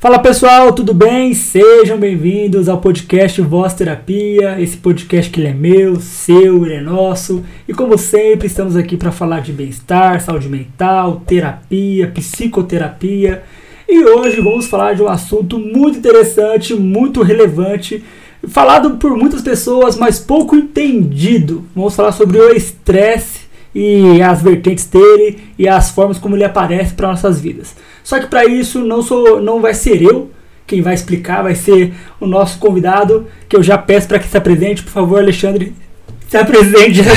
Fala pessoal, tudo bem? Sejam bem-vindos ao podcast Voz Terapia. Esse podcast que ele é meu, seu, ele é nosso. E como sempre, estamos aqui para falar de bem-estar, saúde mental, terapia, psicoterapia. E hoje vamos falar de um assunto muito interessante, muito relevante, falado por muitas pessoas, mas pouco entendido. Vamos falar sobre o estresse e as vertentes dele e as formas como ele aparece para nossas vidas. Só que para isso não sou, não vai ser eu quem vai explicar, vai ser o nosso convidado, que eu já peço para que se apresente, por favor, Alexandre. Se apresente, já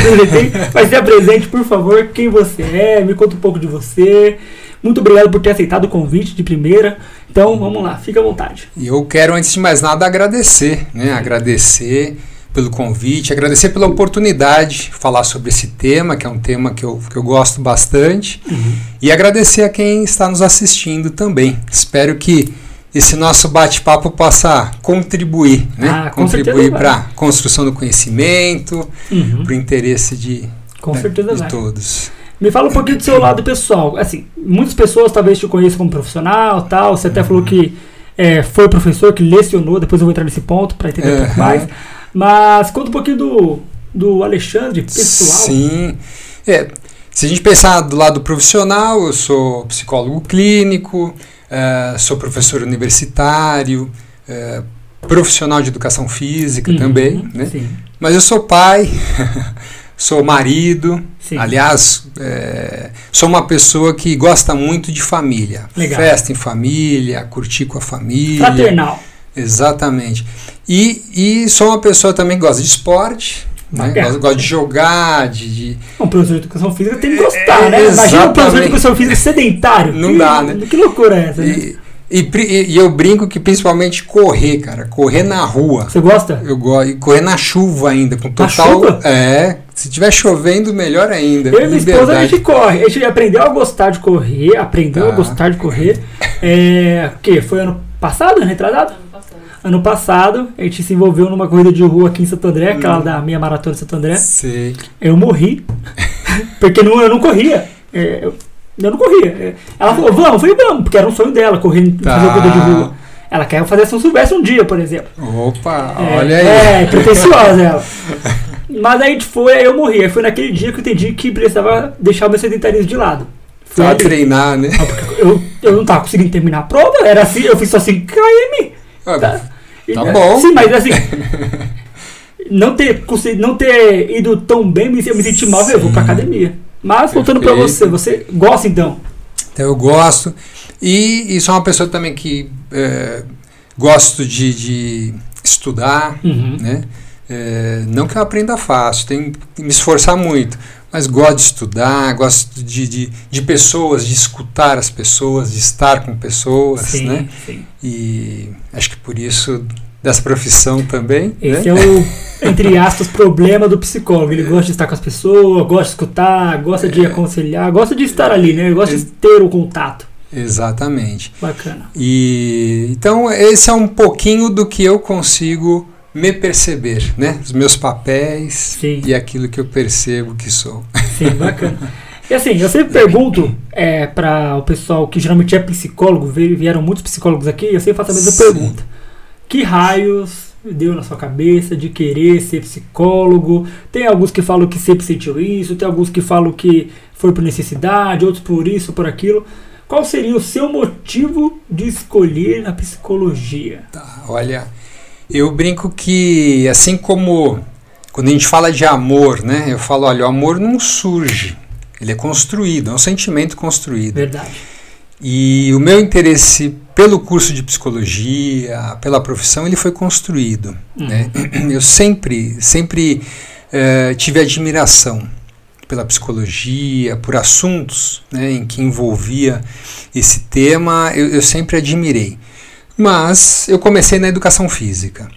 mas se apresente, por favor, quem você é, me conta um pouco de você. Muito obrigado por ter aceitado o convite de primeira. Então, vamos lá, fica à vontade. Eu quero, antes de mais nada, agradecer, né? Agradecer pelo convite, agradecer pela oportunidade de falar sobre esse tema, que é um tema que eu, que eu gosto bastante, uhum. e agradecer a quem está nos assistindo também. Espero que esse nosso bate-papo possa contribuir, né? Ah, contribuir para a construção do conhecimento, uhum. para o interesse de, com né, certeza de todos. Me fala um pouquinho do seu lado pessoal. Assim, muitas pessoas talvez te conheçam como profissional, tal. Você até uhum. falou que é, foi professor, que lecionou. Depois eu vou entrar nesse ponto para entender um pouco mais. Mas conta um pouquinho do, do Alexandre, pessoal. Sim. É, se a gente pensar do lado profissional, eu sou psicólogo clínico, uh, sou professor universitário, uh, profissional de educação física uhum, também, né? Sim. Mas eu sou pai, sou marido, sim. aliás, é, sou uma pessoa que gosta muito de família. Legal. Festa em família, curtir com a família. Fraternal. Exatamente. E, e sou uma pessoa também que gosta de esporte. Né? Gosto, gosto de jogar, de, de. Um professor de educação física tem que gostar, é, né? Imagina um professor de educação física sedentário. Não que, dá, né? Que loucura é essa, e, né? E, e, eu brinco que principalmente correr, cara. Correr na rua. Você gosta? Eu gosto. E correr na chuva ainda, com total. Na chuva? É. Se tiver chovendo, melhor ainda. Eu e minha esposa a gente corre. A gente aprendeu a gostar de correr, aprendeu tá. a gostar de correr. É. O que? Foi ano passado, retrasado? Ano passado, a gente se envolveu numa corrida de rua aqui em Santo André, aquela hum. da minha maratona de Santo André. Sei. Eu morri, porque não, eu não corria. É, eu, eu, não corria. É, ela falou, vamos, eu falei, vamos, porque era um sonho dela, correr, tá. fazer corrida de rua. Ela quer fazer São Silvestre um dia, por exemplo. Opa, é, olha aí. É, pretensiosa ela. Mas aí a gente foi, aí eu morri. Aí foi naquele dia que eu entendi que precisava deixar o meu sedentarismo de lado. Foi pra treinar, né? Eu, eu não tava conseguindo terminar a prova, era assim, eu fiz só 5 km. Ah, tá, tá bom. Sim, mas assim. não ter, não ter ido tão bem, eu me senti mal, eu vou pra academia. Mas voltando para você, você gosta então? Então eu gosto. E, e sou uma pessoa também que é, gosto de, de estudar, uhum. né? É, não que eu aprenda fácil, tenho que me esforçar muito, mas gosto de estudar, gosto de, de, de, pessoas, de escutar as pessoas, de estar com pessoas, sim, né? Sim. E acho que por isso dessa profissão também. Né? Esse né? é o, entre aspas, problema do psicólogo. Ele gosta de estar com as pessoas, gosta de escutar, gosta de é. aconselhar, gosta de estar ali, né? Ele gosta de ter o contato. Exatamente. Bacana. E então esse é um pouquinho do que eu consigo me perceber, né? Os meus papéis Sim. e aquilo que eu percebo que sou. Sim, bacana. E assim, eu sempre pergunto é, para o pessoal que geralmente é psicólogo, vieram muitos psicólogos aqui, eu sempre faço a mesma Sim. pergunta. Que raios deu na sua cabeça de querer ser psicólogo? Tem alguns que falam que sempre sentiu isso, tem alguns que falam que foi por necessidade, outros por isso, por aquilo. Qual seria o seu motivo de escolher a psicologia? Tá, olha, eu brinco que, assim como quando a gente fala de amor, né? Eu falo, olha, o amor não surge, ele é construído, é um sentimento construído. Verdade. E o meu interesse pelo curso de psicologia, pela profissão, ele foi construído. Uhum. Né? Eu sempre, sempre uh, tive admiração pela psicologia, por assuntos né, em que envolvia esse tema, eu, eu sempre admirei. Mas eu comecei na educação física.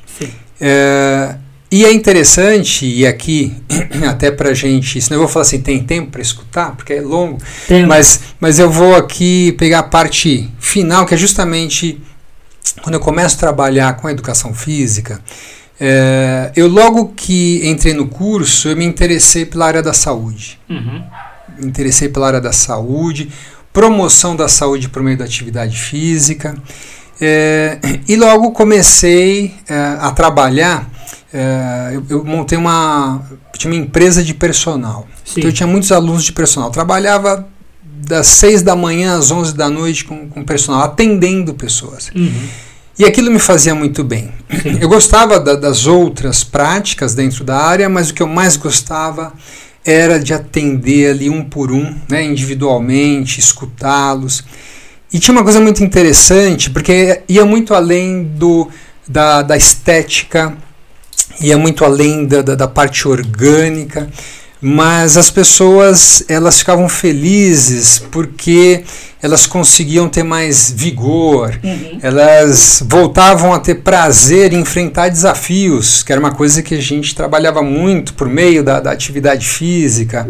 É, e é interessante, e aqui, até para gente, senão eu vou falar assim, tem tempo para escutar, porque é longo, mas, mas eu vou aqui pegar a parte final, que é justamente quando eu começo a trabalhar com a educação física, é, eu logo que entrei no curso, eu me interessei pela área da saúde. Uhum. Me interessei pela área da saúde, promoção da saúde por meio da atividade física. É, e logo comecei é, a trabalhar. É, eu, eu, montei uma, tinha uma empresa de personal. Sim. Então eu tinha muitos alunos de personal. trabalhava das 6 da manhã às 11 da noite com, com personal, atendendo pessoas. Uhum. E aquilo me fazia muito bem. Sim. Eu gostava da, das outras práticas dentro da área, mas o que eu mais gostava era de atender ali um por um, né, individualmente, escutá-los. E tinha uma coisa muito interessante, porque ia muito além do, da, da estética, ia muito além da, da, da parte orgânica mas as pessoas elas ficavam felizes porque elas conseguiam ter mais vigor, uhum. elas voltavam a ter prazer em enfrentar desafios, que era uma coisa que a gente trabalhava muito por meio da, da atividade física.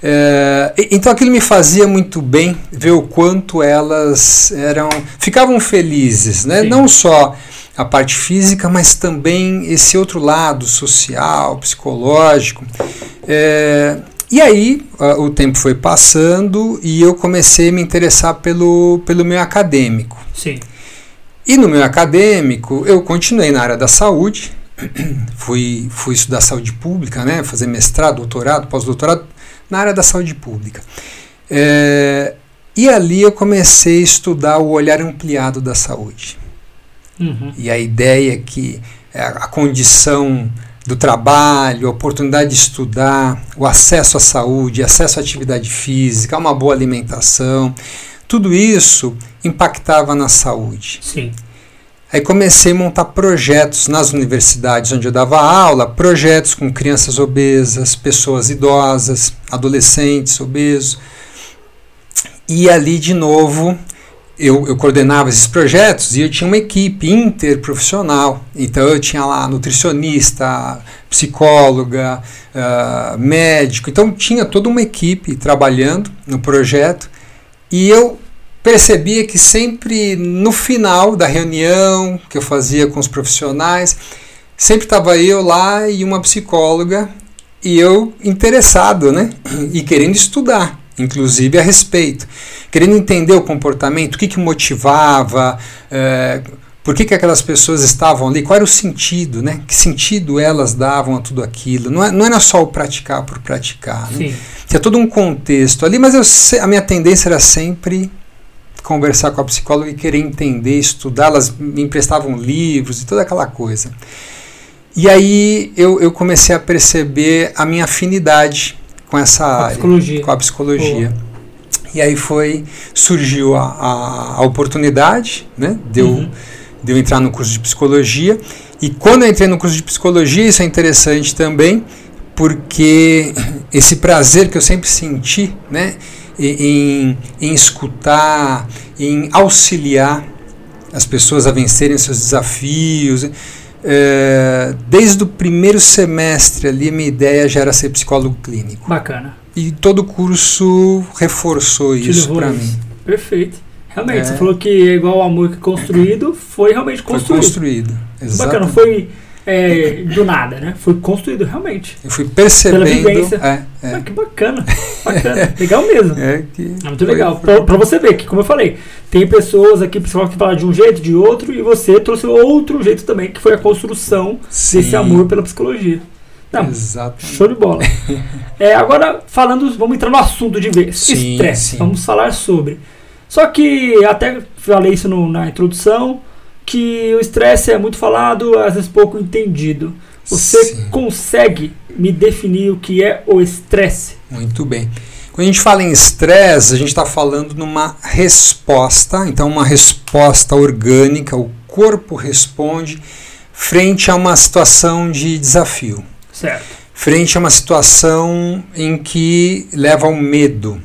É, então aquilo me fazia muito bem ver o quanto elas eram ficavam felizes, né? não só a parte física, mas também esse outro lado social, psicológico. É, e aí o tempo foi passando e eu comecei a me interessar pelo, pelo meio acadêmico. Sim. E no meio acadêmico eu continuei na área da saúde, fui, fui estudar saúde pública, né, fazer mestrado, doutorado, pós-doutorado na área da saúde pública. É, e ali eu comecei a estudar o olhar ampliado da saúde. Uhum. E a ideia é que a condição do trabalho, a oportunidade de estudar, o acesso à saúde, acesso à atividade física, uma boa alimentação, tudo isso impactava na saúde. Sim. Aí comecei a montar projetos nas universidades onde eu dava aula, projetos com crianças obesas, pessoas idosas, adolescentes obesos. E ali de novo eu, eu, coordenava esses projetos e eu tinha uma equipe interprofissional. Então eu tinha lá nutricionista, psicóloga, uh, médico. Então tinha toda uma equipe trabalhando no projeto e eu percebia que sempre no final da reunião que eu fazia com os profissionais, sempre estava eu lá e uma psicóloga e eu interessado, né? E querendo estudar, inclusive a respeito querendo entender o comportamento, o que, que motivava, é, por que, que aquelas pessoas estavam ali, qual era o sentido, né? Que sentido elas davam a tudo aquilo. Não, é, não era só o praticar por praticar. Né? Tinha todo um contexto ali, mas eu, a minha tendência era sempre conversar com a psicóloga e querer entender, estudar. Elas me emprestavam livros e toda aquela coisa. E aí eu, eu comecei a perceber a minha afinidade com essa com área, psicologia. com a psicologia. E aí foi, surgiu a, a, a oportunidade, né? Deu, uhum. deu entrar no curso de psicologia. E quando eu entrei no curso de psicologia, isso é interessante também, porque esse prazer que eu sempre senti, né? Em, em escutar, em auxiliar as pessoas a vencerem seus desafios. É, desde o primeiro semestre ali, minha ideia já era ser psicólogo clínico. Bacana. E todo o curso reforçou Te isso para mim. Perfeito. Realmente, é. você falou que é igual o amor que construído, foi realmente construído. Foi construído, exatamente. Bacana, foi é, do nada, né? Foi construído realmente. Eu fui percebendo. Pela vivência. É, é. Ah, que bacana, bacana. legal mesmo. É, que é muito legal. Pra, pra, você ver que, como eu falei, tem pessoas aqui, pessoal que falam de um jeito, de outro, e você trouxe outro jeito também, que foi a construção Sim. desse amor pela psicologia. Não, Exatamente. Show de bola. é, agora, falando, vamos entrar no assunto de vez. Estresse. Vamos falar sobre. Só que, até falei isso no, na introdução, que o estresse é muito falado, às vezes pouco entendido. Você sim. consegue me definir o que é o estresse? Muito bem. Quando a gente fala em estresse, a gente está falando numa resposta, então uma resposta orgânica, o corpo responde frente a uma situação de desafio. Certo. Frente a uma situação em que leva ao medo.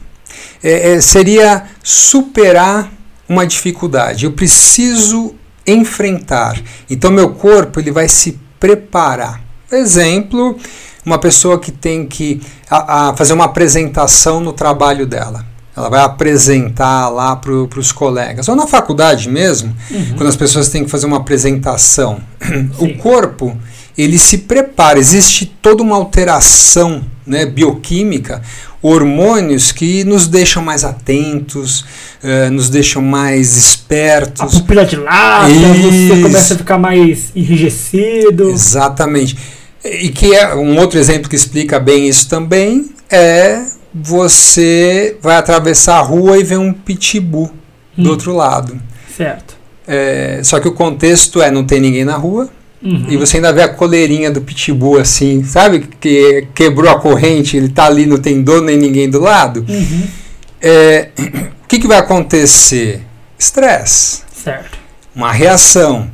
É, é, seria superar uma dificuldade. Eu preciso enfrentar. Então meu corpo ele vai se preparar. Exemplo, uma pessoa que tem que a, a fazer uma apresentação no trabalho dela. Ela vai apresentar lá para os colegas. Ou na faculdade mesmo, uhum. quando as pessoas têm que fazer uma apresentação. Sim. O corpo ele se prepara, existe toda uma alteração né, bioquímica, hormônios que nos deixam mais atentos, uh, nos deixam mais espertos. A pupila dilata, você começa a ficar mais enrijecido. Exatamente. E que é um outro exemplo que explica bem isso também é você vai atravessar a rua e vê um pitbull hum. do outro lado. Certo. É, só que o contexto é não tem ninguém na rua, Uhum. E você ainda vê a coleirinha do pitbull assim, sabe? Que quebrou a corrente, ele tá ali, não tem dono nem ninguém do lado. Uhum. É, o que, que vai acontecer? Estresse. Certo. Uma reação.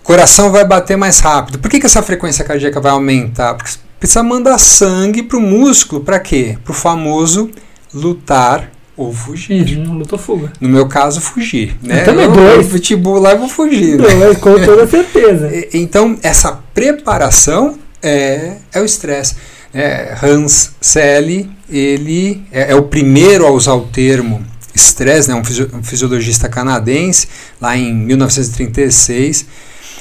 O coração vai bater mais rápido. Por que, que essa frequência cardíaca vai aumentar? Porque precisa mandar sangue para o músculo. Para quê? Para o famoso lutar ou fugir. Uhum, luta ou fuga. No meu caso, fugir. Né? Eu também eu, dois. Eu pitbull lá e vou fugir. Né? Com toda certeza. então, essa preparação é, é o estresse. É, Hans Selle, ele é, é, o primeiro a usar o termo estresse, né, um, fisio, um fisiologista canadense, lá em 1936.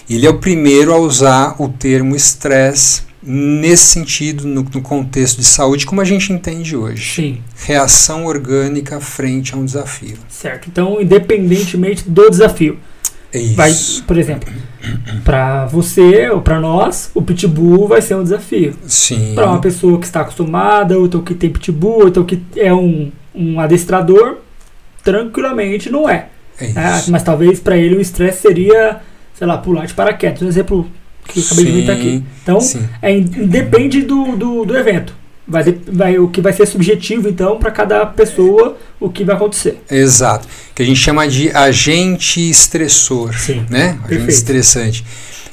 Ele é o primeiro a usar o termo estresse nesse sentido, no, no, contexto de saúde, como a gente entende hoje. Sim. Reação orgânica frente a um desafio. Certo. Então, independentemente do desafio. Isso. Vai, por exemplo, para você ou para nós, o pitbull vai ser um desafio. Sim. Para uma pessoa que está acostumada, ou então que tem pitbull, ou então que é um, um adestrador, tranquilamente não é. é ah, mas talvez para ele o estresse seria, sei lá, pular de paraquedas. Um exemplo que eu acabei sim, de aqui. Então, é, depende do, do, do evento. Vai, vai, o que vai ser subjetivo, então, para cada pessoa, o que vai acontecer. Exato. Que a gente chama de agente estressor. Sim, né? Agente perfeito. estressante.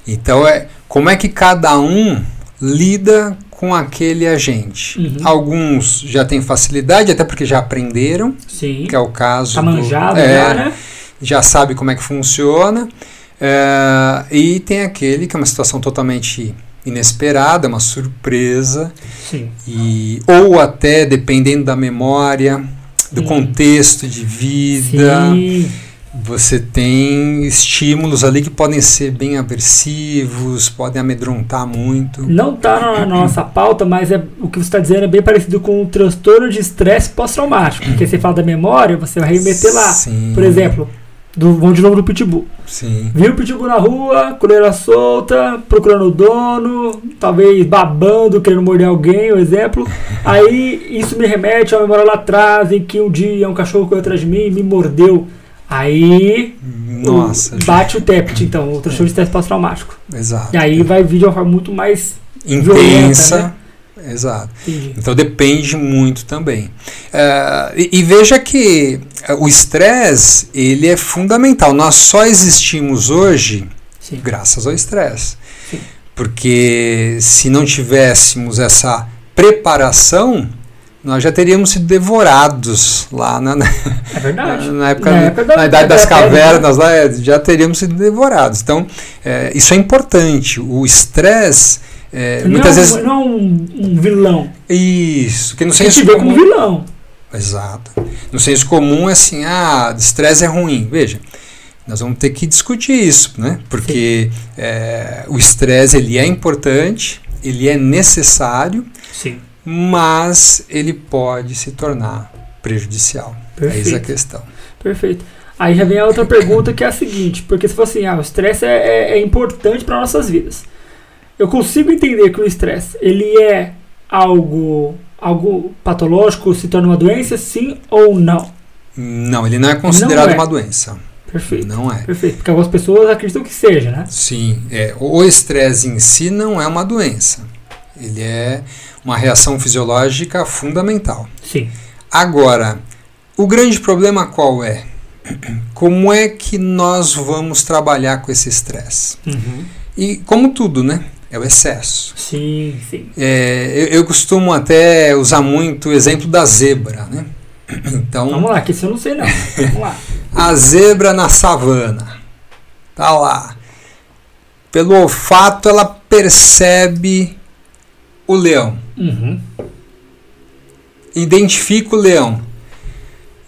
Então, é, como é que cada um lida com aquele agente? Uhum. Alguns já têm facilidade, até porque já aprenderam. Sim. Que é o caso. Tá manjado do, é, já, né? Já sabe como é que funciona. É, e tem aquele que é uma situação totalmente inesperada, uma surpresa. Sim. E, ou até, dependendo da memória, do hum. contexto de vida, Sim. você tem estímulos ali que podem ser bem aversivos, podem amedrontar muito. Não está na nossa pauta, mas é, o que você está dizendo é bem parecido com o transtorno de estresse pós-traumático. Porque você fala da memória, você vai remeter lá. Sim. Por exemplo, do, vamos de novo do Pitbull. Sim. Viu o Pitbull na rua, coleira solta, procurando o dono, talvez babando, querendo morder alguém, um exemplo. Aí isso me remete a uma memória lá atrás, em que um dia um cachorro correu atrás de mim e me mordeu. Aí Nossa, bate o TEPT, então, o transtorno de estresse pós-traumático. Exato. E aí vai vir de uma forma muito mais intensa. Violenta, né? Exato. Entendi. Então depende muito também. Uh, e, e, veja que o estresse ele é fundamental. Nós só existimos hoje Sim. graças ao estresse. Porque se não tivéssemos essa preparação, nós já teríamos sido devorados lá na, na, é verdade. na época, na, época da, na idade das cavernas, lá, é, já teríamos sido devorados. Então, é, isso é importante. O estresse é, não muitas é vezes. Não é um, um vilão. Isso. Que no senso comum, como vilão. Exato. No senso comum é assim, ah, estresse é ruim. Veja, nós vamos ter que discutir isso, né? Porque é, o estresse ele é importante, ele é necessário, Sim. mas ele pode se tornar prejudicial. Perfeito. Eis a questão. Perfeito. Aí já vem a outra pergunta que é a seguinte, porque se for assim, ah, o estresse é, é, é importante para nossas vidas eu consigo entender que o estresse ele é algo algo patológico, se torna uma doença, sim ou não? Não, ele não é considerado não é. uma doença. Perfeito. Não é. Perfeito, porque algumas pessoas acreditam que seja, né? Sim, é, o estresse em si não é uma doença. Ele é uma reação fisiológica fundamental. Sim. Agora, o grande problema qual é? Como é que nós vamos trabalhar com esse estresse? Uhum. E como tudo, né? É o excesso. Sim, sim. É, eu, eu, costumo até usar muito o exemplo da zebra, né? Então, Vamos lá, que isso eu não sei não. Vamos lá. a zebra na savana. Tá lá. Pelo olfato ela percebe o leão. Uhum. Identifica o leão.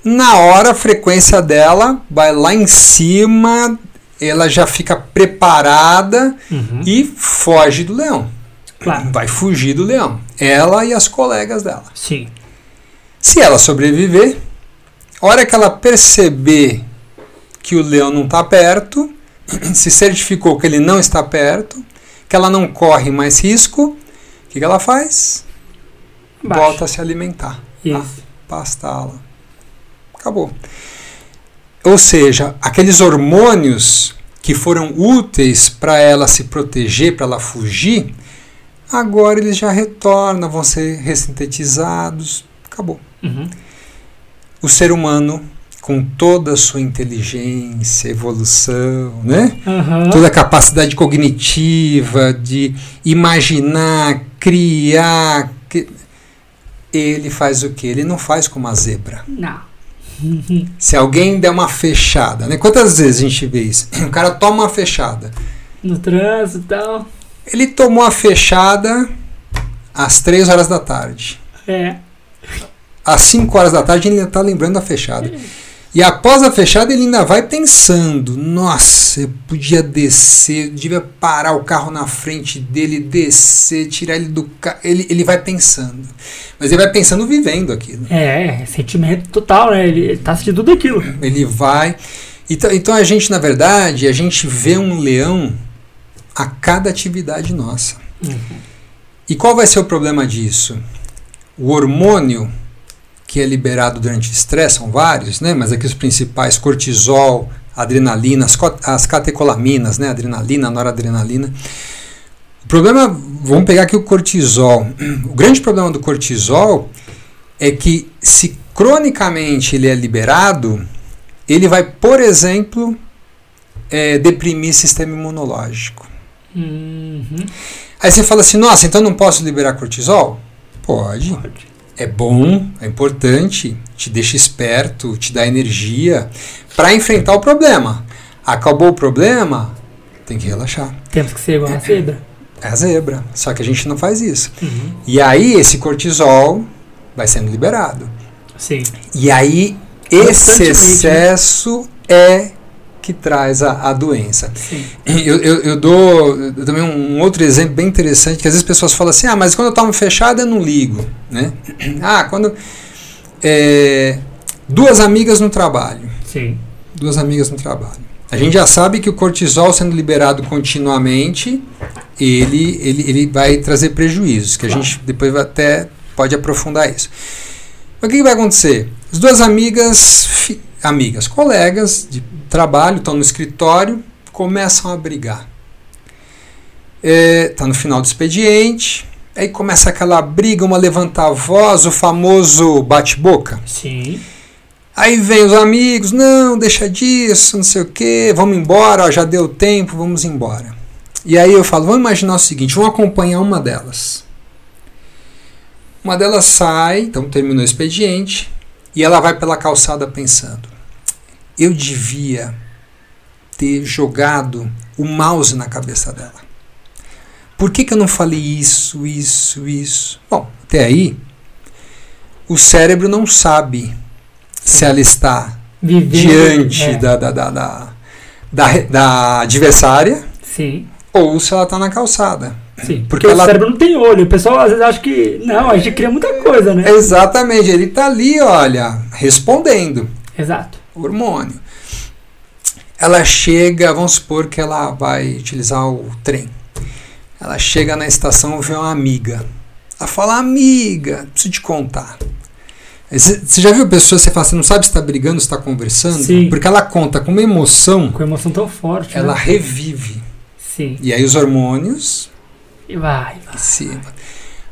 Na hora a frequência dela vai lá em cima, ela já fica preparada uhum. e foge do leão. Claro. Vai fugir do leão. Ela e as colegas dela. Sim. Se ela sobreviver, a hora que ela perceber que o leão não está perto, se certificou que ele não está perto, que ela não corre mais risco, o que, que ela faz? Baixa. Volta a se alimentar. Isso. Pastá-la. Acabou. Ou seja, aqueles hormônios que foram úteis para ela se proteger, para ela fugir, agora eles já retornam, vão ser ressintetizados. Acabou. Uhum. O ser humano, com toda a sua inteligência, evolução, né? Aham. toda a capacidade cognitiva de imaginar, criar, ele faz o que? Ele não faz como a zebra. Não. Se alguém der uma fechada, né? Quantas vezes a gente vê isso? O cara toma uma fechada. No trânsito e tal. Ele tomou a fechada às 3 horas da tarde. É. Às 5 horas da tarde ele ainda está lembrando da fechada. E após a fechada ele ainda vai pensando: nossa, eu podia descer, eu devia parar o carro na frente dele, descer, tirar ele do carro. Ele, ele vai pensando. Mas ele vai pensando vivendo aquilo. É, sentimento total, né? Ele tá assistindo tudo aquilo. Ele vai. Então, então a gente, na verdade, a gente vê um leão a cada atividade nossa. E qual vai ser o problema disso? O hormônio que é liberado durante o estresse, são vários, né? mas aqui os principais, cortisol, adrenalina, as, as catecolaminas, né? adrenalina, noradrenalina. O problema, vamos pegar aqui o cortisol. O grande problema do cortisol é que se cronicamente ele é liberado, ele vai, por exemplo, eh, deprimir o sistema imunológico. Uhum. Aí você fala assim, nossa, então não posso liberar cortisol? Pode. Pode. É bom, é importante, te deixa esperto, te dá energia para enfrentar o problema. Acabou o problema, tem que relaxar. Temos que ser igual a zebra. É a zebra. Só que a gente não faz isso. Uhum. E aí esse cortisol vai sendo liberado. Sim. E aí esse né? excesso é que traz a, a doença. Eu, eu, eu dou também um outro exemplo bem interessante, que às vezes as pessoas falam assim, ah, mas quando eu tomo fechada eu não ligo. Né? Ah, quando. é, duas amigas no trabalho. Sim. Duas amigas no trabalho. A gente já sabe que o cortisol sendo liberado continuamente, ele, ele, ele vai trazer prejuízos, que a gente depois até pode aprofundar isso. Mas o que, que vai acontecer? As duas amigas, amigas, colegas de trabalho, estão no escritório, começam a brigar. Está no final do expediente, aí começa aquela briga, uma levantar a voz, o famoso bate-boca. Sim. Aí vem os amigos, não, deixa disso, não sei o que, vamos embora, ó, já deu tempo, vamos embora. E aí eu falo, vamos imaginar o seguinte, vamos acompanhar uma delas. Uma delas sai, então terminou o expediente, e ela vai pela calçada pensando, eu devia ter jogado o mouse na cabeça dela. Por que, que eu não falei isso, isso, isso? Bom, até aí, o cérebro não sabe se ela está Vivendo. diante é. da, da, da, da, da, da adversária Sim. ou se ela está na calçada. Sim. Porque Porque, ela- o cérebro não tem olho. O pessoal às vezes acha que. Não, a gente cria muita coisa, né? Exatamente, ele está ali, olha, respondendo. Exato. hormônio. Ela chega, vamos supor que ela vai utilizar o trem. Ela chega na estação e vê uma amiga. Ela fala, amiga, preciso te contar. Você já viu pessoas, você fala, você não sabe se está brigando, se está conversando? Sim. Porque ela conta com uma emoção, Com emoção tão forte. ela Né? revive. Sim. E aí os hormônios E vai, vai. em cima.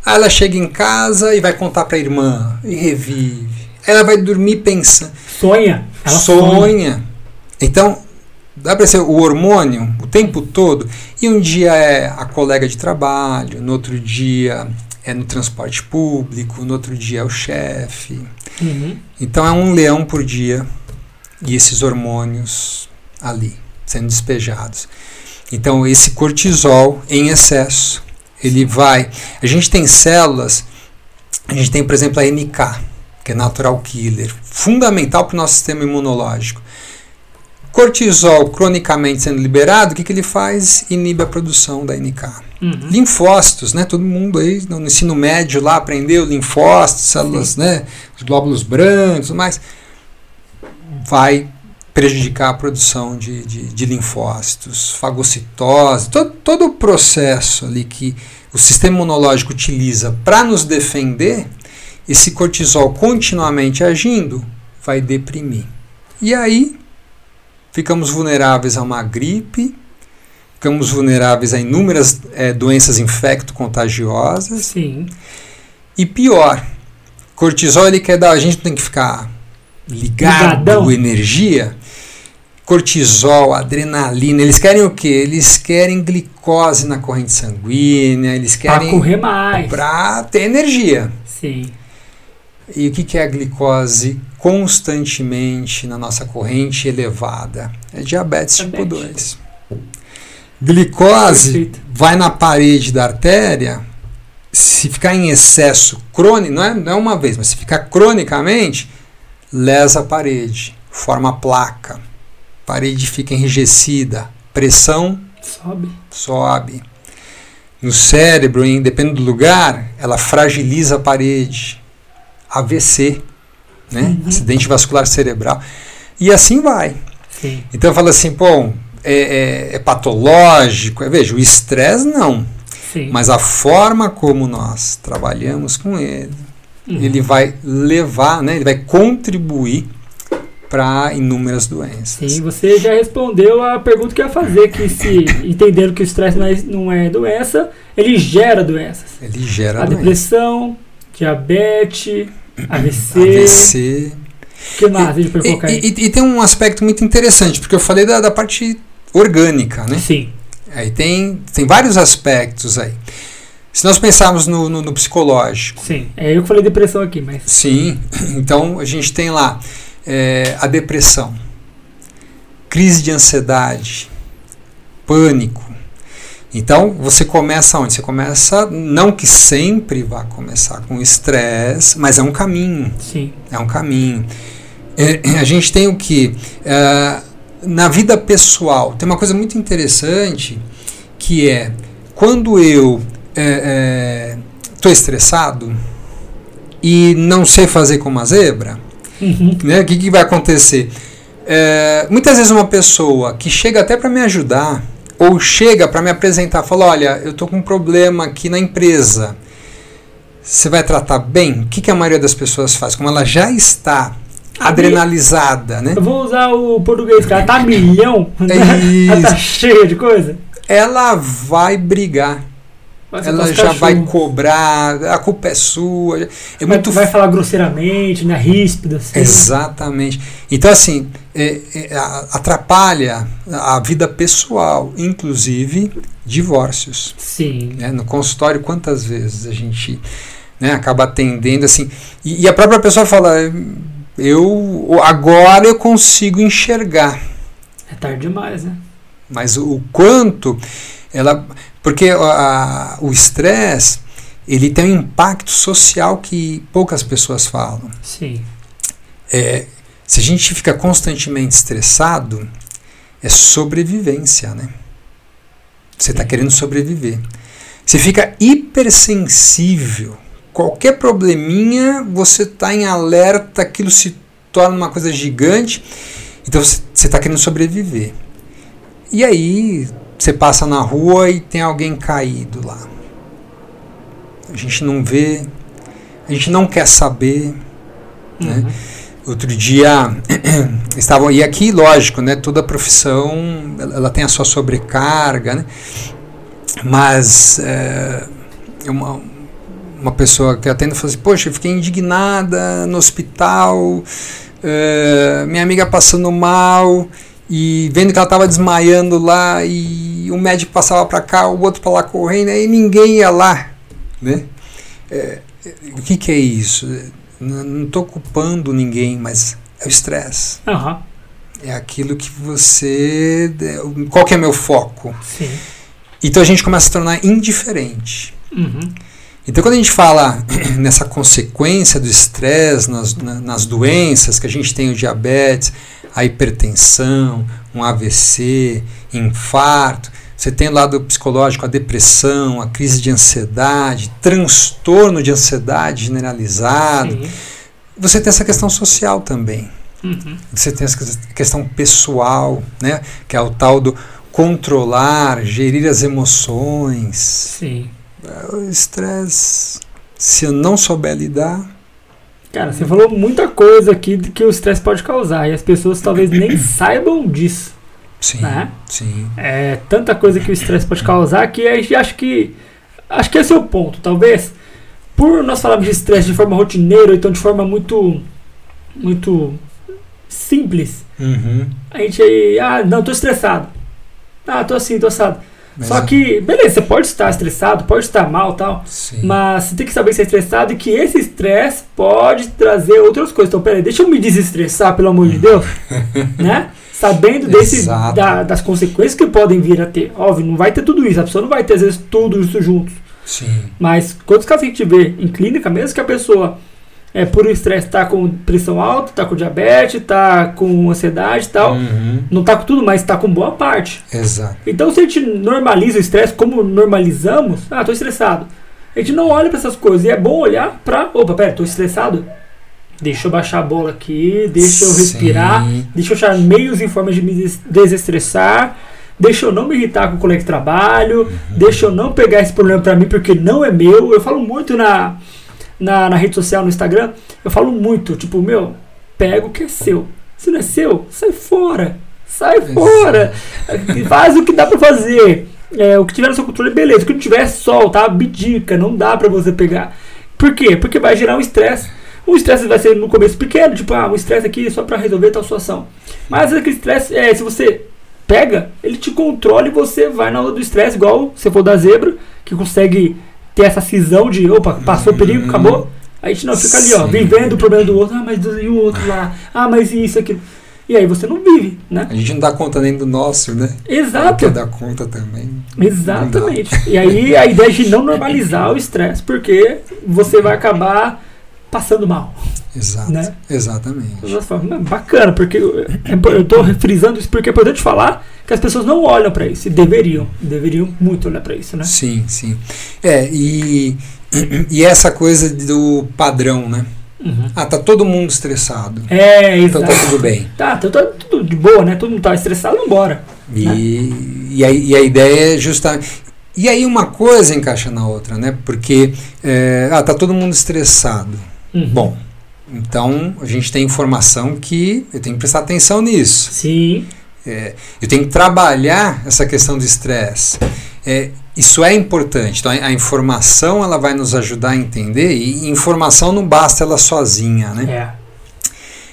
Aí ela chega em casa e vai contar para a irmã e revive. Aí ela vai dormir pensando. Sonha. Ela sonha. sonha. Então, dá para ser o hormônio o tempo todo. E um dia é a colega de trabalho, no outro dia é no transporte público, no outro dia é o chefe. Uhum. Então é um leão por dia e esses hormônios ali sendo despejados. Então esse cortisol em excesso, ele vai. A gente tem células, a gente tem por exemplo a NK, que é natural killer, fundamental para o nosso sistema imunológico. Cortisol cronicamente sendo liberado, o que, que ele faz? Inibe a produção da NK. Uhum. Linfócitos, né? Todo mundo aí no ensino médio lá aprendeu linfócitos, células, Sim. né? Os glóbulos brancos, mas vai prejudicar a produção de, de, de linfócitos, fagocitose, todo, todo o processo ali que o sistema imunológico utiliza para nos defender, esse cortisol continuamente agindo vai deprimir. E aí ficamos vulneráveis a uma gripe, ficamos vulneráveis a inúmeras eh, doenças infecto-contagiosas. Sim. E pior, cortisol ele quer dar, a gente tem que ficar ligado, Ligadão. energia. Cortisol, adrenalina, eles querem o quê? Eles querem glicose na corrente sanguínea, eles querem correr mais. para ter energia. Sim. E o que que é a glicose constantemente na nossa corrente elevada? É diabetes tipo Diabetes. 2. Glicose Perfeito. vai na parede da artéria, se ficar em excesso crônico, não é, não é uma vez, mas se ficar cronicamente, lesa a parede, forma placa, parede fica enrijecida, pressão Sobe. sobe. No cérebro, em, dependendo do lugar, ela fragiliza a parede. AVC, né? Uhum. Acidente vascular cerebral. E assim vai. Sim. Então fala assim, pô, é, é- é patológico. É, veja, o estresse não. Sim. Mas a forma como nós trabalhamos com ele, Uhum. ele vai levar, né? Ele vai contribuir para inúmeras doenças. Sim, você já respondeu a pergunta que eu ia fazer, que se entendendo que o estresse não é, não é doença, ele gera doenças. Ele gera A doença. depressão, diabetes, AVC, AVC. o que mais E, aí? e- e tem um aspecto muito interessante, porque eu falei da, da parte orgânica, né? Sim, Aí tem, tem vários aspectos aí. Se nós pensarmos no, no- no psicológico, sim. É eu que falei depressão aqui, mas sim, então a gente tem lá é, a depressão, crise de ansiedade, pânico. Então você começa onde? Você começa, não que sempre vá começar com estresse, mas é um caminho. sim. É um caminho. É, a gente tem o que? É, na vida pessoal, tem uma coisa muito interessante que é quando eu estou estressado e não sei fazer como uma zebra, Uhum. né, o que, que vai acontecer? É, muitas vezes uma pessoa que chega até para me ajudar ou chega para me apresentar, fala, olha, eu estou com um problema aqui na empresa. Você vai tratar bem? O que, que a maioria das pessoas faz? Como ela já está adrenalizada, né? Eu vou usar o português, cara. Tá milhão? É Ela tá isso. cheia de coisa. Ela vai brigar. Ela já vai cobrar, a culpa é sua. É Vai, muito vai falar grosseiramente, né? Ríspido, assim. Exatamente. Então, assim, é, é, atrapalha a vida pessoal, inclusive divórcios. Sim. né? No consultório, quantas vezes a gente né, acaba atendendo assim. E, e a própria pessoa fala: eu agora eu consigo enxergar. É tarde demais, né? Mas o, o quanto ela. Porque a- o estresse ele tem um impacto social que poucas pessoas falam. Sim. É, se a gente fica constantemente estressado, é sobrevivência, né? Você está Sim. querendo sobreviver. Você fica hipersensível. Qualquer probleminha, você está em alerta, aquilo se torna uma coisa gigante. Então você está querendo sobreviver. E aí você passa na rua e tem alguém caído lá. A gente não vê, a gente não quer saber. Né? Uhum. Outro dia estavam e aqui lógico, né? Toda profissão ela tem a sua sobrecarga, né? Mas é, uma uma pessoa que eu atendo falou assim, poxa, eu fiquei indignada no hospital, é, minha amiga passando mal e vendo que ela estava desmaiando lá e o médico passava para cá, o outro para lá correndo, aí ninguém ia lá, né? É, o que, que é isso? Não estou culpando ninguém, mas é o estresse. Aham. É aquilo que você. Qual que é meu foco? Sim. Então a gente começa a se tornar indiferente. Uhum. Então quando a gente fala nessa consequência do estresse, nas, na- nas doenças que a gente tem o diabetes, a hipertensão, um AVC, infarto. Você tem o lado psicológico, a depressão, a crise de ansiedade, transtorno de ansiedade generalizado. Sim. Você tem essa questão social também. Uhum. Você tem essa questão pessoal, né? que é o tal do controlar, gerir as emoções. Sim. O estresse, se eu não souber lidar, Cara, você falou muita coisa aqui de que o estresse pode causar e as pessoas talvez nem saibam disso. sim, Né? sim, É tanta coisa que o estresse pode causar que a gente acha que. Acho que esse é o ponto. Talvez, por nós falarmos de estresse de forma rotineira, então de forma muito. muito simples, Uhum. a gente aí. Ah, não, tô estressado. Ah, tô assim, tô assado. Mas Só é- que, beleza, você pode estar estressado, pode estar mal tal. sim. Mas você tem que saber ser estressado e que esse estresse pode trazer outras coisas. Então, peraí, deixa eu me desestressar, pelo amor de Deus. né? Sabendo desse, da- das consequências que podem vir a ter. Óbvio, não vai ter tudo isso. A pessoa não vai ter, às vezes, tudo isso juntos. Sim. Mas quantos casos a gente vê em clínica, mesmo que a pessoa, é, por estresse, tá com pressão alta, tá com diabetes, tá com ansiedade e tal. Uhum. Não tá com tudo, mas tá com boa parte. Exato. Então, se a gente normaliza o estresse, como normalizamos, ah, tô estressado. A gente não olha para essas coisas. E é bom olhar pra, opa, pera, tô estressado. Deixa eu baixar a bola aqui, deixa eu respirar, Sim. deixa eu achar meios e formas de me des- desestressar, deixa eu não me irritar com o colega de trabalho, deixa eu não pegar esse problema pra mim porque não é meu. Eu falo muito na, na, na rede social, no Instagram, eu falo muito, tipo, meu, pega o que é seu. Se não é seu, sai fora. Sai fora. Faz o que dá pra fazer. É, o que tiver no seu controle, beleza. O que não tiver, solta, abdica. Não dá pra você pegar. Por quê? Porque vai gerar um estresse. O estresse vai ser no começo pequeno, tipo, ah, um estresse aqui só pra resolver tal situação. Mas aquele estresse, é, se você pega, ele te controla e você vai na onda do estresse, igual se for da zebra, que consegue ter essa cisão de, opa, passou o perigo, Uhum. acabou. A gente não fica ali, ó, Sim. vivendo o problema do outro, ah, mas e o outro lá, ah, mas e isso, aquilo. E aí você não vive, né? A gente não dá conta nem do nosso, né? Exato. Quer dar conta também. Exatamente. E aí a ideia é de não normalizar o estresse, porque você vai acabar passando mal. Exato. Né? Exatamente. Pessoas falam, "Não, Bacana, porque eu eu tô frisando isso porque é importante falar que as pessoas não olham para isso. E deveriam. Deveriam muito olhar para isso, né? Sim, sim. É, e, e essa coisa do padrão, né? Uhum. Ah, tá todo mundo estressado. É, Então exato. tá tudo bem. Tá, tá, tá tudo de boa, né? Todo mundo tá estressado, vambora. E, e, a, e a ideia é justamente. E aí uma coisa encaixa na outra, né? Porque é, ah, tá todo mundo estressado. Uhum. Bom, então a gente tem informação que eu tenho que prestar atenção nisso. Sim, É, eu tenho que trabalhar essa questão do estresse. É, isso é importante. Então, a, informação ela vai nos ajudar a entender e informação não basta ela sozinha, né? é,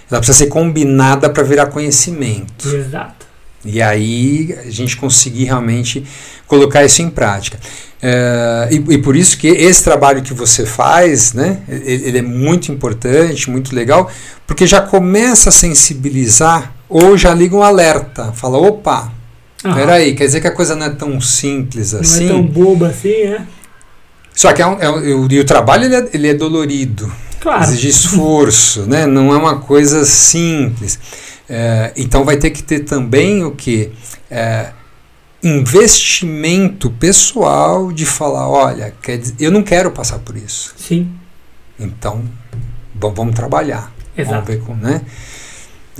Ela precisa ser combinada para virar conhecimento. exato. E aí a gente conseguir realmente colocar isso em prática. É, e, e por isso que esse trabalho que você faz, né, ele, ele é muito importante, muito legal, porque já começa a sensibilizar ou já liga um alerta, fala, opa, Aham. peraí, quer dizer que a coisa não é tão simples Não assim? é tão boba assim, né? Só que é um, é um- e o trabalho ele é, ele é dolorido, Claro. exige esforço, né? não é uma coisa simples. É, então vai ter que ter também o que? Investimento pessoal de falar, olha, quer dizer, eu não quero passar por isso. Sim, Então, vamos trabalhar. Vamos exato. ver como, né?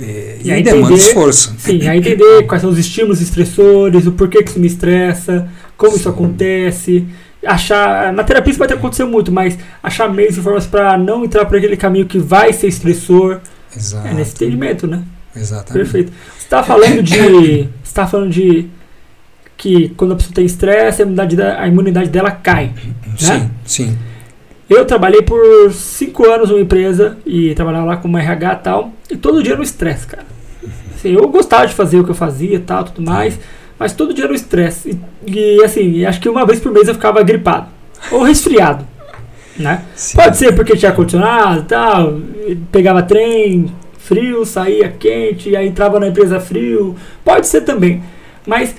É, E e aí demanda entender- esforço. Sim, a entender quais são os estímulos estressores, o porquê que isso me estressa, como isso acontece. Achar. Na terapia isso vai ter que acontecer muito, mas achar meios e formas para não entrar por aquele caminho que vai ser estressor. Exato. É nesse entendimento, né? Exatamente. Perfeito. Você tá falando de. Você tá falando de. Que quando a pessoa tem estresse, a imunidade, da- a imunidade dela cai. Sim, sim. Eu trabalhei por cinco anos numa empresa e trabalhava lá como RH e tal, e todo dia era um estresse, cara. Assim, eu gostava de fazer o que eu fazia e tal, tudo mais, mas todo dia era um estresse. E, e, assim, acho que uma vez por mês eu ficava gripado ou resfriado, né? sim. Pode ser porque tinha ar-condicionado e tal, pegava trem frio, saía quente, e aí entrava na empresa frio. Pode ser também. Mas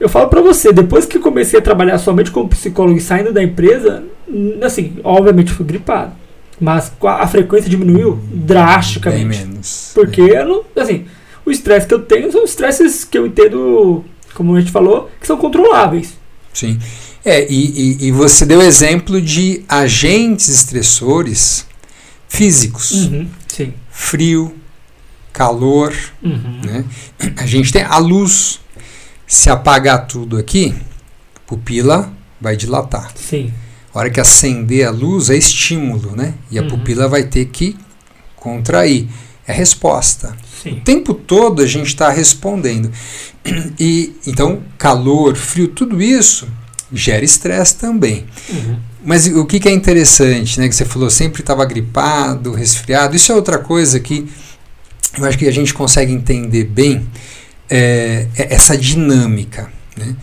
eu falo pra você, depois que comecei a trabalhar somente como psicólogo e saindo da empresa, hum, assim, obviamente fui gripado. Mas a frequência diminuiu Bem drasticamente. menos. Porque eu não, assim, o estresse que eu tenho são estresses que eu entendo, como a gente falou, que são controláveis. Sim. É, e, e, e você deu exemplo de agentes estressores físicos. Uhum, sim. Frio, calor. Uhum. Né? A gente tem a luz. Se apagar tudo aqui, pupila vai dilatar. Sim. A hora que acender a luz é estímulo, né? E a Uhum. pupila vai ter que contrair. É resposta. O Sim. tempo todo a gente está respondendo. E então, calor, frio, tudo isso gera estresse também. Uhum. Mas o que, que é interessante, né? Que você falou sempre estava gripado, resfriado. Isso é outra coisa que eu acho que a gente consegue entender bem é, é essa dinâmica. Né?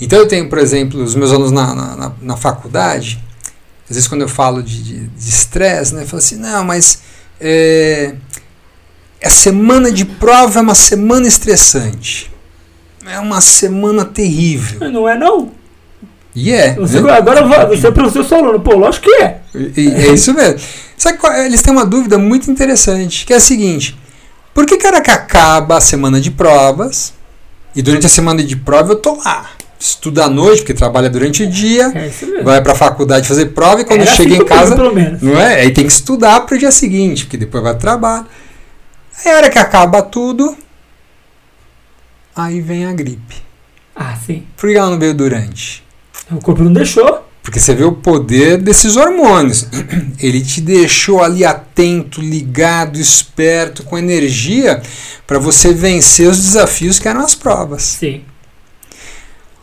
Então eu tenho, por exemplo, os meus alunos na, na, na- faculdade, às vezes quando eu falo de estresse, né, eu falo assim, não, mas é, a semana de prova é uma semana estressante. É uma semana terrível. Não é não. E é. Você, né? Agora você é professor seu aluno. Pô, lógico que é. E- é isso mesmo. Sabe qual- eles têm uma dúvida muito interessante, que é a seguinte: por que, a hora que acaba a semana de provas, e durante a semana de prova eu tô lá, estudo à noite, porque trabalha durante o dia, É vai pra faculdade fazer prova, e quando Era chega em casa, não é? Aí tem que estudar pro dia seguinte, porque depois vai trabalho. Aí a hora que acaba tudo, aí vem a gripe. Ah, sim. Por que ela não veio durante? O corpo não deixou. Porque você vê o poder desses hormônios. Ele te deixou ali atento, ligado, esperto, com energia para você vencer os desafios que eram as provas. Sim.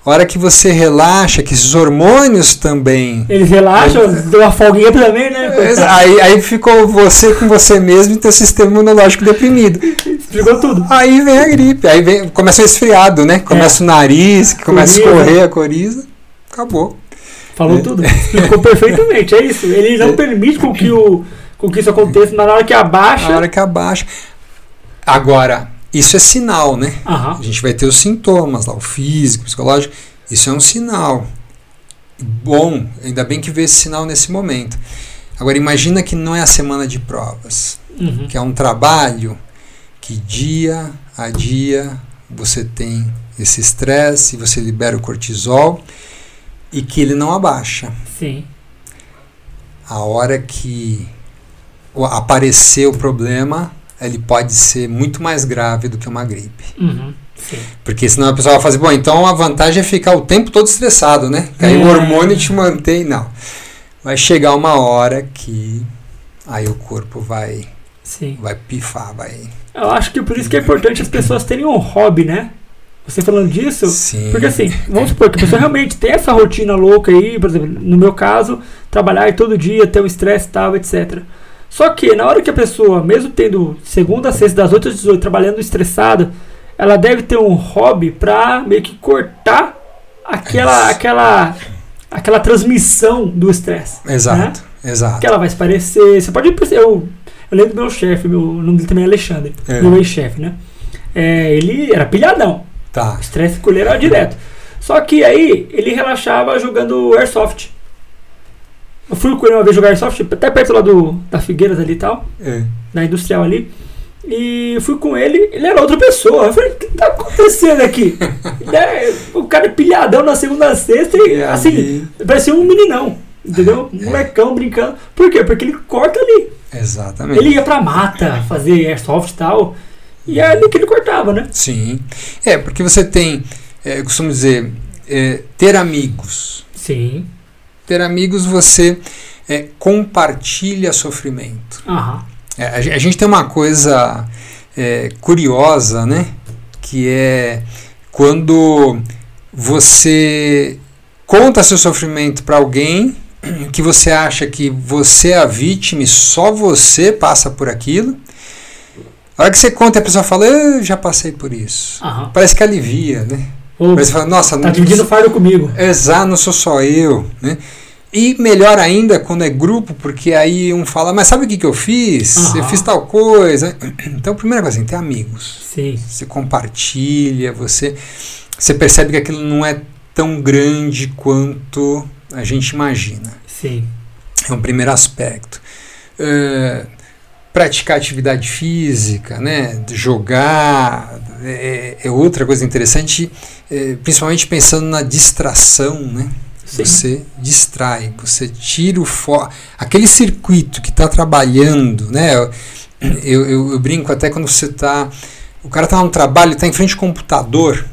A hora que você relaxa, que esses hormônios também. Eles relaxam, dão uma folguinha também, né? Aí, aí ficou você com você mesmo e teu sistema imunológico deprimido. Explicou tudo. Aí vem a gripe, aí vem, começa o esfriado, né? Começa o nariz, que começa a escorrer a coriza. Acabou. Falou É. tudo. Explicou perfeitamente. É isso. Ele não permite com que, o, com que isso aconteça, mas na hora que abaixa. A hora que abaixa. Agora, isso é sinal, né? Aham. A gente vai ter os sintomas lá, o físico, o psicológico. Isso é um sinal. Bom, ainda bem que vê esse sinal nesse momento. Agora, imagina que não é a semana de provas, Uhum. que é um trabalho que dia a dia você tem esse estresse, você libera o cortisol e que ele não abaixa. Sim. A hora que aparecer o problema, ele pode ser muito mais grave do que uma gripe. Uhum. Sim. Porque senão a pessoa vai fazer, bom, então a vantagem é ficar o tempo todo estressado, né? Que aí o É. hormônio te mantém. Não. Vai chegar uma hora que aí o corpo vai, Sim. vai pifar, vai. Eu acho que por isso que é importante as pessoas terem um hobby, né? Você falando disso, Sim. Porque assim, vamos supor que a pessoa realmente tem essa rotina louca aí, por exemplo, no meu caso, trabalhar todo dia, ter um estresse e tal, etc. Só que na hora que a pessoa, mesmo tendo segunda a sexta, das 8 às 18, trabalhando estressada, ela deve ter um hobby pra meio que cortar aquela, aquela, aquela transmissão do estresse. Exato, exato. Que ela vai se parecer. Você pode. Eu, eu lembro do meu chefe, meu o nome dele também é Alexandre, É. meu ex-chefe, né? É, ele era pilhadão. Tá. Estresse era direto. Só que aí ele relaxava jogando Airsoft. Eu fui com ele uma vez jogar Airsoft, até perto lá do, da Figueiras ali e tal, É. na industrial ali. E eu fui com ele, ele era outra pessoa. Eu falei, o que tá acontecendo aqui? Ele é- o cara é pilhadão na segunda sexta e E assim, ali- parecia um meninão. Entendeu? Um É. molecão brincando. Por quê? Porque ele corta ali. Exatamente. Ele ia pra mata fazer airsoft e tal. E é ali que ele cortava, né? Sim. É, porque você tem, é, eu costumo dizer, é, ter amigos. Sim. Ter amigos você é, compartilha sofrimento. Aham. É, a, a gente tem uma coisa é, curiosa, né? Que é quando você conta seu sofrimento para alguém que você acha que você é a vítima e só você passa por aquilo. A hora que você conta, a pessoa fala, eu já passei por isso. Aham. Parece que alivia, né? Parece que fala, nossa, Tá não, dividindo fardo comigo. Exato, não sou só eu, né? E melhor ainda quando é grupo, porque aí um fala, mas sabe o que, que eu fiz? Eu fiz tal coisa. Então, primeira coisa, assim, ter amigos. Sim. Você compartilha, você, você percebe que aquilo não é tão grande quanto a gente imagina. Sim. É um primeiro aspecto. É, praticar atividade física, né, jogar, é, é outra coisa interessante, é, principalmente pensando na distração, né? Sim. Você distrai, você tira o foco. Aquele circuito que está trabalhando, né? Eu, eu, eu, brinco até quando você está. O cara está no trabalho, está em frente ao computador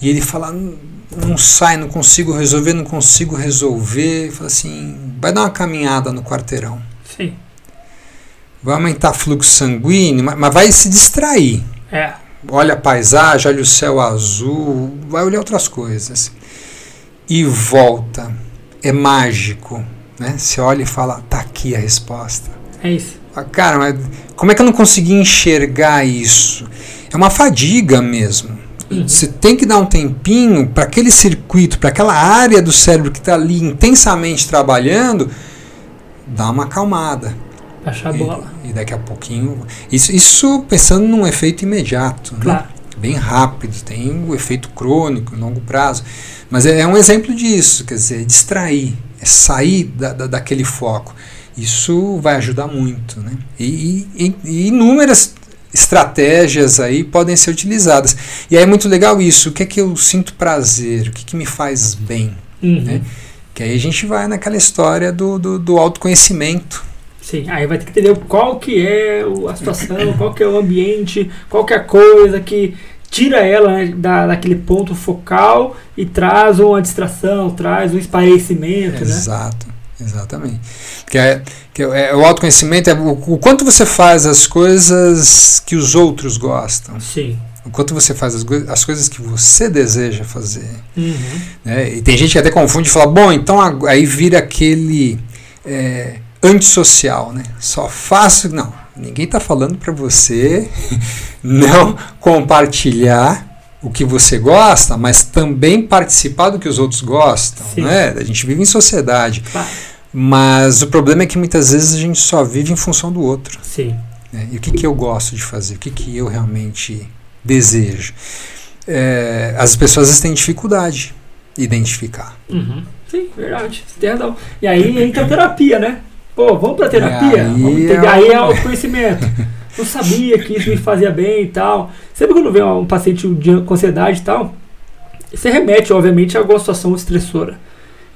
e ele fala: não, não sai, não consigo resolver, não consigo resolver. Fala assim: vai dar uma caminhada no quarteirão. Vai aumentar fluxo sanguíneo, mas, mas vai se distrair. É. Olha a paisagem, olha o céu azul, vai olhar outras coisas e volta. É mágico. Né? Você olha e fala, tá aqui a resposta. É isso. Cara, mas como é que eu não consegui enxergar isso? É uma fadiga mesmo. Uhum. Você tem que dar um tempinho para aquele circuito, para aquela área do cérebro que está ali intensamente trabalhando, dar uma acalmada. Baixar a bola. E, e, daqui a pouquinho. Isso, isso pensando num efeito imediato. Né? Claro. Né? Bem rápido. Tem o efeito crônico, em longo prazo. Mas é, é um exemplo disso, quer dizer, distrair, é sair da, da, daquele foco. Isso vai ajudar muito. Né? E, e, e, inúmeras estratégias aí podem ser utilizadas. E aí é muito legal isso. O que é que eu sinto prazer? O que, que me faz bem? Uhum. Né? Que aí a gente vai naquela história do, do, do autoconhecimento. Sim, aí vai ter que entender qual que é a situação, qual que é o ambiente, qual que é a coisa que tira ela né, da, daquele ponto focal e traz uma distração, traz um esparecimento. Né? Exato, né? exatamente. Que é, que é, o autoconhecimento é o, o, quanto você faz as coisas que os outros gostam. Sim. O quanto você faz as, as coisas que você deseja fazer. Uhum. Né? E tem gente que até confunde e fala, bom, então aí vira aquele é, antissocial, né? Só faço. Não, ninguém está falando para você não compartilhar o que você gosta, mas também participar do que os outros gostam. Né? A gente vive em sociedade. Claro. Mas o problema é que muitas vezes a gente só vive em função do outro. Sim. Né? E o que, que eu gosto de fazer? O que, que eu realmente desejo? É, as pessoas têm dificuldade de identificar. Uhum. Sim, verdade. Você tem razão. E aí entra a terapia, né? Pô, vamos pra terapia? Aí, vamos. Aí é o conhecimento. Eu sabia que isso me fazia bem e tal. Sempre quando vem um paciente com ansiedade e tal, você remete, obviamente, a alguma situação estressora.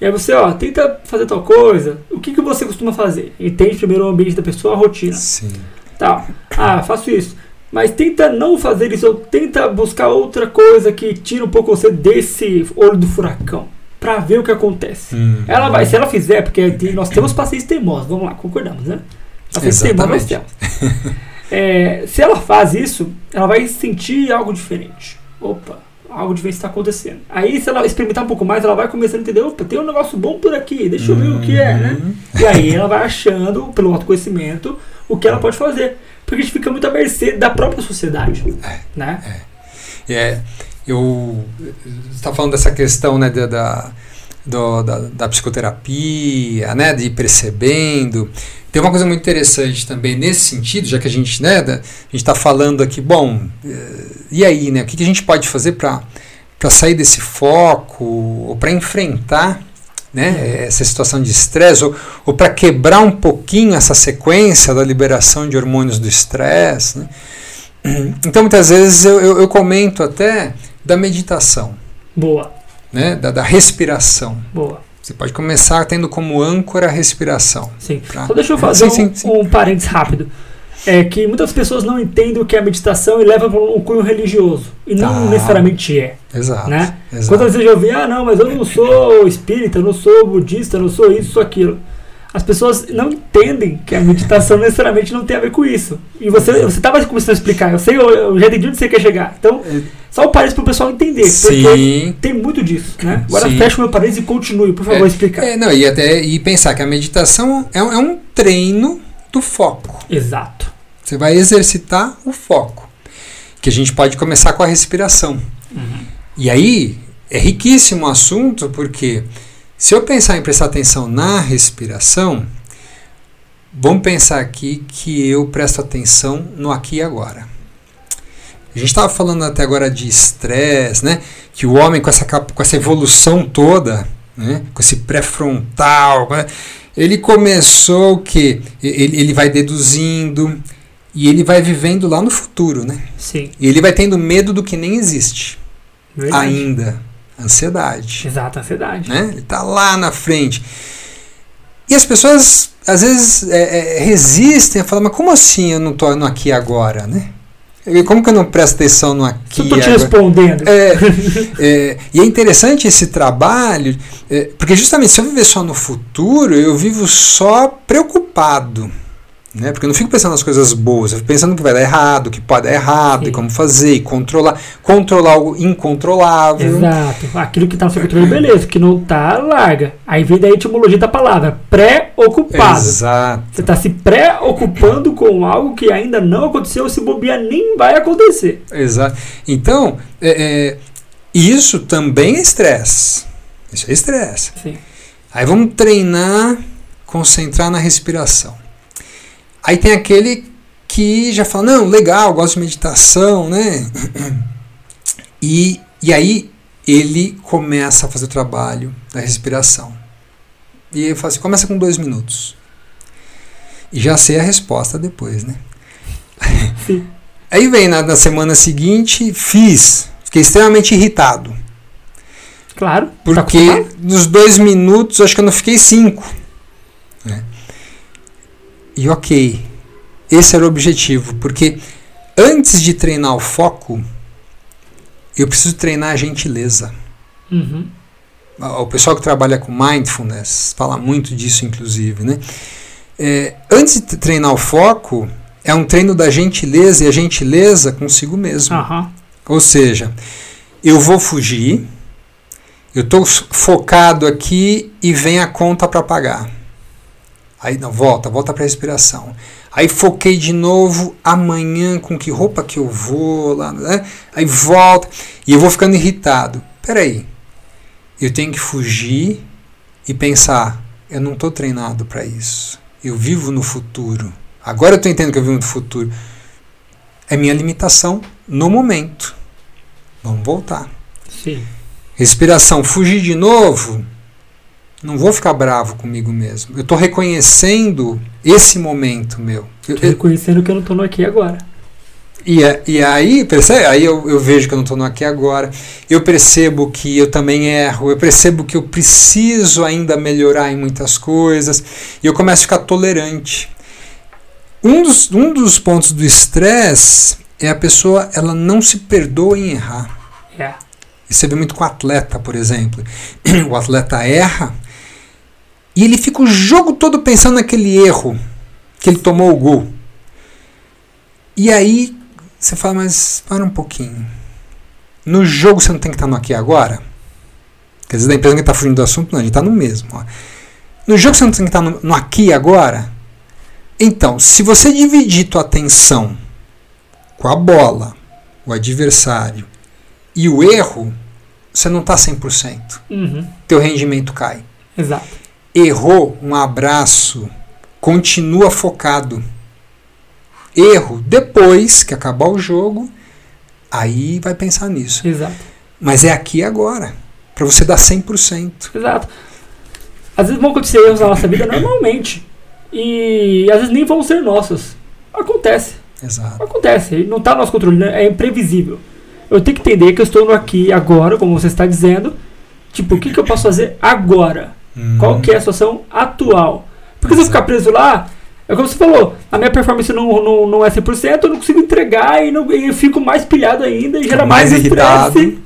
E aí você, ó, tenta fazer tal coisa. O que, que você costuma fazer? Entende primeiro o ambiente da pessoa, a rotina. Sim. Tá. Ah, faço isso. Mas tenta não fazer isso, ou tenta buscar outra coisa que tira um pouco você desse olho do furacão para ver o que acontece. Hum, ela vai, se ela fizer, porque nós temos pacientes teimosos, vamos lá, concordamos, né? Pacientes teimosos nós temos. É, se ela faz isso, ela vai sentir algo diferente. Opa, algo diferente está acontecendo. Aí, se ela experimentar um pouco mais, ela vai começando a entender: opa, tem um negócio bom por aqui, deixa eu ver o que é, né? Uhum. E aí ela vai achando, pelo autoconhecimento, o que ela pode fazer. Porque a gente fica muito à mercê da própria sociedade. É, né? É. é eu está falando dessa questão né, da, da, da, da, psicoterapia, né, de ir percebendo. Tem uma coisa muito interessante também nesse sentido, já que a gente né, da, a gente está falando aqui, bom, eh, e aí, né, o que, que a gente pode fazer para sair desse foco ou para enfrentar né, essa situação de estresse ou, ou para quebrar um pouquinho essa sequência da liberação de hormônios do estresse. Né? Então, muitas vezes eu, eu, eu comento até da meditação. Boa. Né? Da, da respiração. Boa. Você pode começar tendo como âncora a respiração. Sim. Pra... Só deixa eu fazer sim, um, sim, sim. um parênteses rápido. É que muitas pessoas não entendem o que é meditação e levam para um cunho religioso. E não tá. necessariamente é. Exato. Né? Exato. Quantas vezes eu ouvi, ah, não, mas eu não sou espírita, eu não sou budista, eu não sou isso, sou aquilo as pessoas não entendem que a meditação necessariamente não tem a ver com isso. E você você estava começando a explicar, eu sei, eu, eu, já entendi onde você quer chegar. Então, é. só o parênteses para o pessoal entender. Sim. Tem muito disso. Né? Agora Sim. fecha o meu parênteses e continue, por favor, é, explicar. É, não, e, até, e pensar que a meditação é, é um treino do foco. Exato. Você vai exercitar o foco. Que a gente pode começar com a respiração. Uhum. E aí, é riquíssimo o assunto, porque se eu pensar em prestar atenção na respiração, vamos pensar aqui que eu presto atenção no aqui e agora. A gente estava falando até agora de estresse, né? Que o homem com essa, com essa evolução toda, né? com esse pré-frontal, né? Ele começou o quê? Ele, ele vai deduzindo e ele vai vivendo lá no futuro, né? Sim. E ele vai tendo medo do que nem existe Verdade. ainda. Ansiedade. Exato, ansiedade. Né? Ele está lá na frente. E as pessoas às vezes é, é, resistem a falar, mas como assim eu não estou no aqui agora, né? Como que eu não presto atenção no aqui? Estou te agora? respondendo. É, é, e é interessante esse trabalho, é, porque justamente se eu viver só no futuro, eu vivo só preocupado. Né? Porque eu não fico pensando nas coisas boas, eu fico pensando que vai dar errado, que pode dar errado, Sim. e como fazer, e controlar. Controlar algo incontrolável. Exato. Aquilo que está no seu controle, beleza. Que não tá, larga. Aí vem da etimologia da palavra, pré-ocupado. Exato. Você está se preocupando com algo que ainda não aconteceu, se bobear nem vai acontecer. Exato. Então, é, é, isso também é estresse. Isso é estresse. Sim. Aí vamos treinar, concentrar na respiração. Aí tem aquele que já fala, não, legal, gosto de meditação, né? E, e aí ele começa a fazer o trabalho da respiração. E eu falo assim, começa com dois minutos. E já sei a resposta depois, né? Sim. Aí vem na, na semana seguinte, fiz. Fiquei extremamente irritado. Claro. tá Porque acostumado? nos dois minutos, acho que eu não fiquei cinco. né? E ok, esse era o objetivo, porque antes de treinar o foco, eu preciso treinar a gentileza. Uhum. O pessoal que trabalha com mindfulness fala muito disso, inclusive. Né? É, antes de treinar o foco, é um treino da gentileza e a gentileza consigo mesmo. Aham. Ou seja, eu vou fugir, eu estou focado aqui e vem a conta para pagar. Aí não, volta, volta para a respiração. Aí foquei de novo, amanhã com que roupa que eu vou lá, né? Aí volta e eu vou ficando irritado. Peraí, eu tenho que fugir e pensar, eu não estou treinado para isso. Eu vivo no futuro. Agora eu estou entendendo que eu vivo no futuro. É minha limitação no momento. Vamos voltar. Sim. Respiração, fugir de novo. Não vou ficar bravo comigo mesmo. Eu estou reconhecendo esse momento meu. Eu- Tô eu- reconhecendo que eu não tô no aqui agora. e, a- e aí, percebe? Aí eu, eu vejo que eu não estou no aqui agora. Eu percebo que eu também erro. Eu percebo que eu preciso ainda melhorar em muitas coisas. E eu começo a ficar tolerante. Um dos, um dos pontos do estresse é a pessoa ela não se perdoa em errar. É. Isso você vê muito com o atleta, por exemplo. O atleta erra e ele fica o jogo todo pensando naquele erro que ele tomou o gol. E aí você fala, mas para um pouquinho. No jogo você não tem que estar no aqui agora? Quer dizer, da empresa que está fugindo do assunto, não, a gente está no mesmo. ó. No jogo você não tem que estar no, no aqui agora? Então, se você dividir tua atenção com a bola, o adversário e o erro, você não está 100%. Uhum. Teu rendimento cai. Exato. Errou, um abraço, continua focado. Erro, depois que acabar o jogo, aí vai pensar nisso. Exato. Mas é aqui agora, para você dar 100%. Exato. Às vezes vão acontecer erros na nossa vida normalmente. E às vezes nem vão ser nossos. Acontece. Exato. Acontece. Não está no nosso controle. né? É imprevisível. Eu tenho que entender que eu estou aqui agora, como você está dizendo. Tipo, o que, que eu posso fazer agora? Qual que é a situação atual? Porque se eu ficar preso lá, é como você falou, a minha performance não, não, não é 100%, eu não consigo entregar e, não, e eu fico mais pilhado ainda e gera mais, mais irritado. estresse.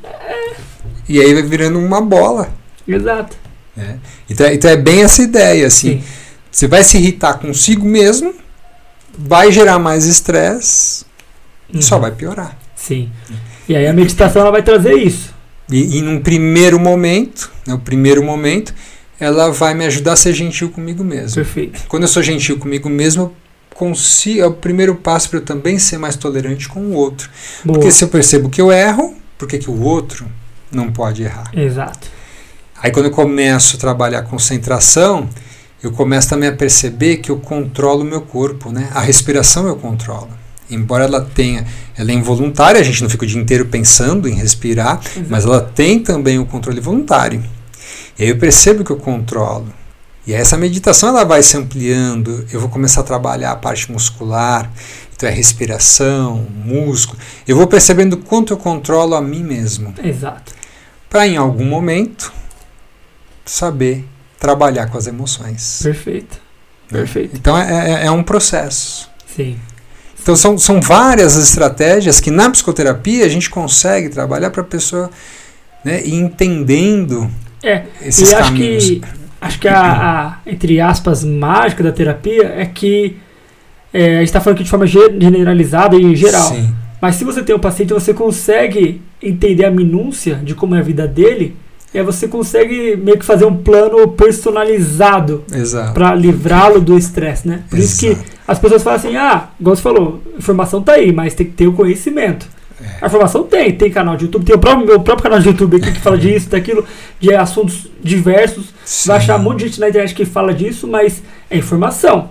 E aí vai virando uma bola. Exato. né? Então, é- então é bem essa ideia, assim. Sim. Você vai se irritar consigo mesmo, vai gerar mais estresse e só Uhum. vai piorar. Sim. E aí a meditação ela vai trazer isso. E, e num primeiro momento, no primeiro momento, ela vai me ajudar a ser gentil comigo mesmo. Perfeito. Quando eu sou gentil comigo mesmo, consigo, é o primeiro passo para eu também ser mais tolerante com o outro. Boa. Porque se eu percebo que eu erro, por que, que o outro não pode errar? Exato. Aí quando eu começo a trabalhar concentração, eu começo também a perceber que eu controlo o meu corpo, né? A respiração eu controlo. Embora ela tenha, ela é involuntária, a gente não fica o dia inteiro pensando em respirar, Exato. mas ela tem também o controle voluntário. E aí eu percebo que eu controlo. E essa meditação ela vai se ampliando. Eu vou começar a trabalhar a parte muscular, então é respiração, músculo. Eu vou percebendo quanto eu controlo a mim mesmo. Exato. Para em algum momento saber trabalhar com as emoções. Perfeito. Perfeito. Então é, é, é um processo. Sim. Então são, são várias estratégias que na psicoterapia a gente consegue trabalhar para a pessoa né, ir entendendo É, esses e acho caminhos. que, acho que a, a, entre aspas, mágica da terapia é que é, a gente está falando aqui de forma ge- generalizada e geral. Sim, Mas se você tem um paciente, você consegue entender a minúcia de como é a vida dele, e aí você consegue meio que fazer um plano personalizado exato. para livrá-lo do estresse, né? Por isso que Exato. as pessoas falam assim, ah, igual você falou, informação tá aí, mas tem que ter o conhecimento. É. A informação tem, tem canal de YouTube, tem o próprio, meu próprio canal de YouTube aqui que fala disso, daquilo, de assuntos diversos. Vai achar um monte de gente na internet que fala disso, mas é informação.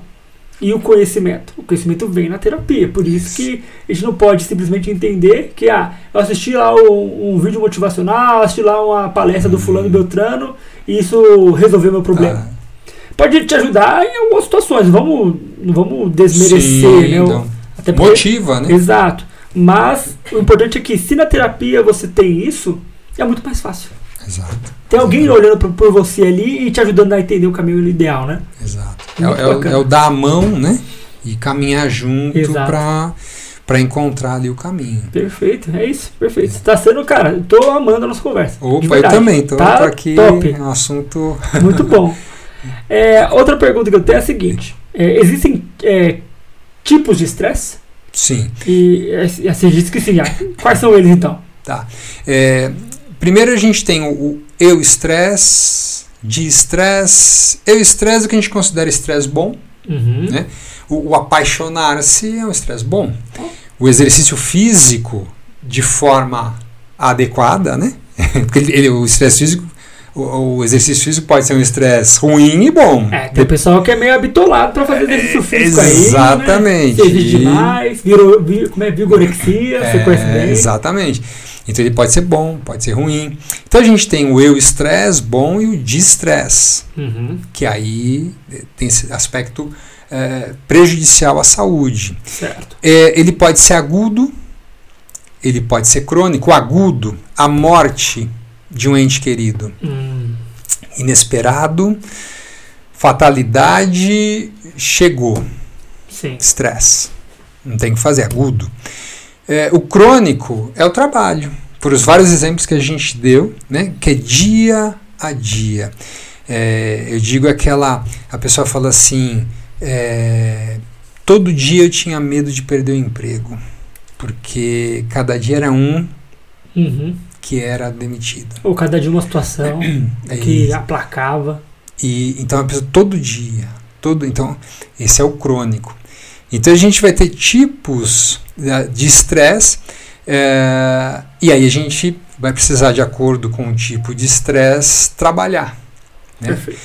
E o conhecimento? O conhecimento vem na terapia. Por isso que a gente não pode simplesmente entender que, ah, eu assisti lá um, um vídeo motivacional, assisti lá uma palestra do fulano Beltrano, e isso resolveu meu problema. Ah, Pode te ajudar em algumas situações, vamos, não vamos desmerecer, sim, né? então, Até porque- motiva, né? Exato. Mas o importante é que se na terapia você tem isso, é muito mais fácil. Exato, Tem alguém olhando por, por você ali e te ajudando a entender o caminho ideal, né? exato. É, Muito é o- é o dar a mão, né? E caminhar junto para para encontrar ali o caminho. Perfeito, é isso, perfeito. Você tá sendo, cara, eu tô amando a nossa conversa. Opa, eu também, tô, Tá tô aqui top. no assunto. Muito bom. É, outra pergunta que eu tenho é a seguinte: é, existem é, tipos de estresse? Sim. E é, você disse que ah, Quais são eles então? Tá. É, primeiro a gente tem o, o eu estresse, de estresse. Eu estresse é o que a gente considera estresse bom. Uhum. Né? O, o apaixonar-se é um estresse bom. O exercício físico de forma adequada, né? Porque ele, ele- o estresse físico, o, o exercício físico pode ser um estresse ruim e bom. É, tem o pessoal que é meio habitolado pra fazer exercício físico aí. Exatamente. Né? Exige demais, virou, vi- como é vigorexia, você É, conhece bem. Exatamente. Então ele pode ser bom, pode ser ruim. Então a gente tem o eu estresse bom e o distress, Uhum. que aí eh, tem esse aspecto eh, prejudicial à saúde. Certo. É, ele pode ser agudo, ele pode ser crônico. O agudo, a morte de um ente querido. Hum, Inesperado, fatalidade, chegou. Estresse. Não tem o que fazer, agudo. É, o crônico é o trabalho, por os vários exemplos que a gente deu, né, que é dia a dia. É, eu digo aquela. A pessoa fala assim: é, todo dia eu tinha medo de perder o emprego, porque cada dia era um Uhum. Que era demitido. Ou cada dia uma situação É que isso. aplacava. E então a pessoa todo dia, todo, então esse é o crônico. Então a gente vai ter tipos né, de estresse eh, e aí a gente vai precisar de acordo com o tipo de estresse trabalhar. né? Perfeito.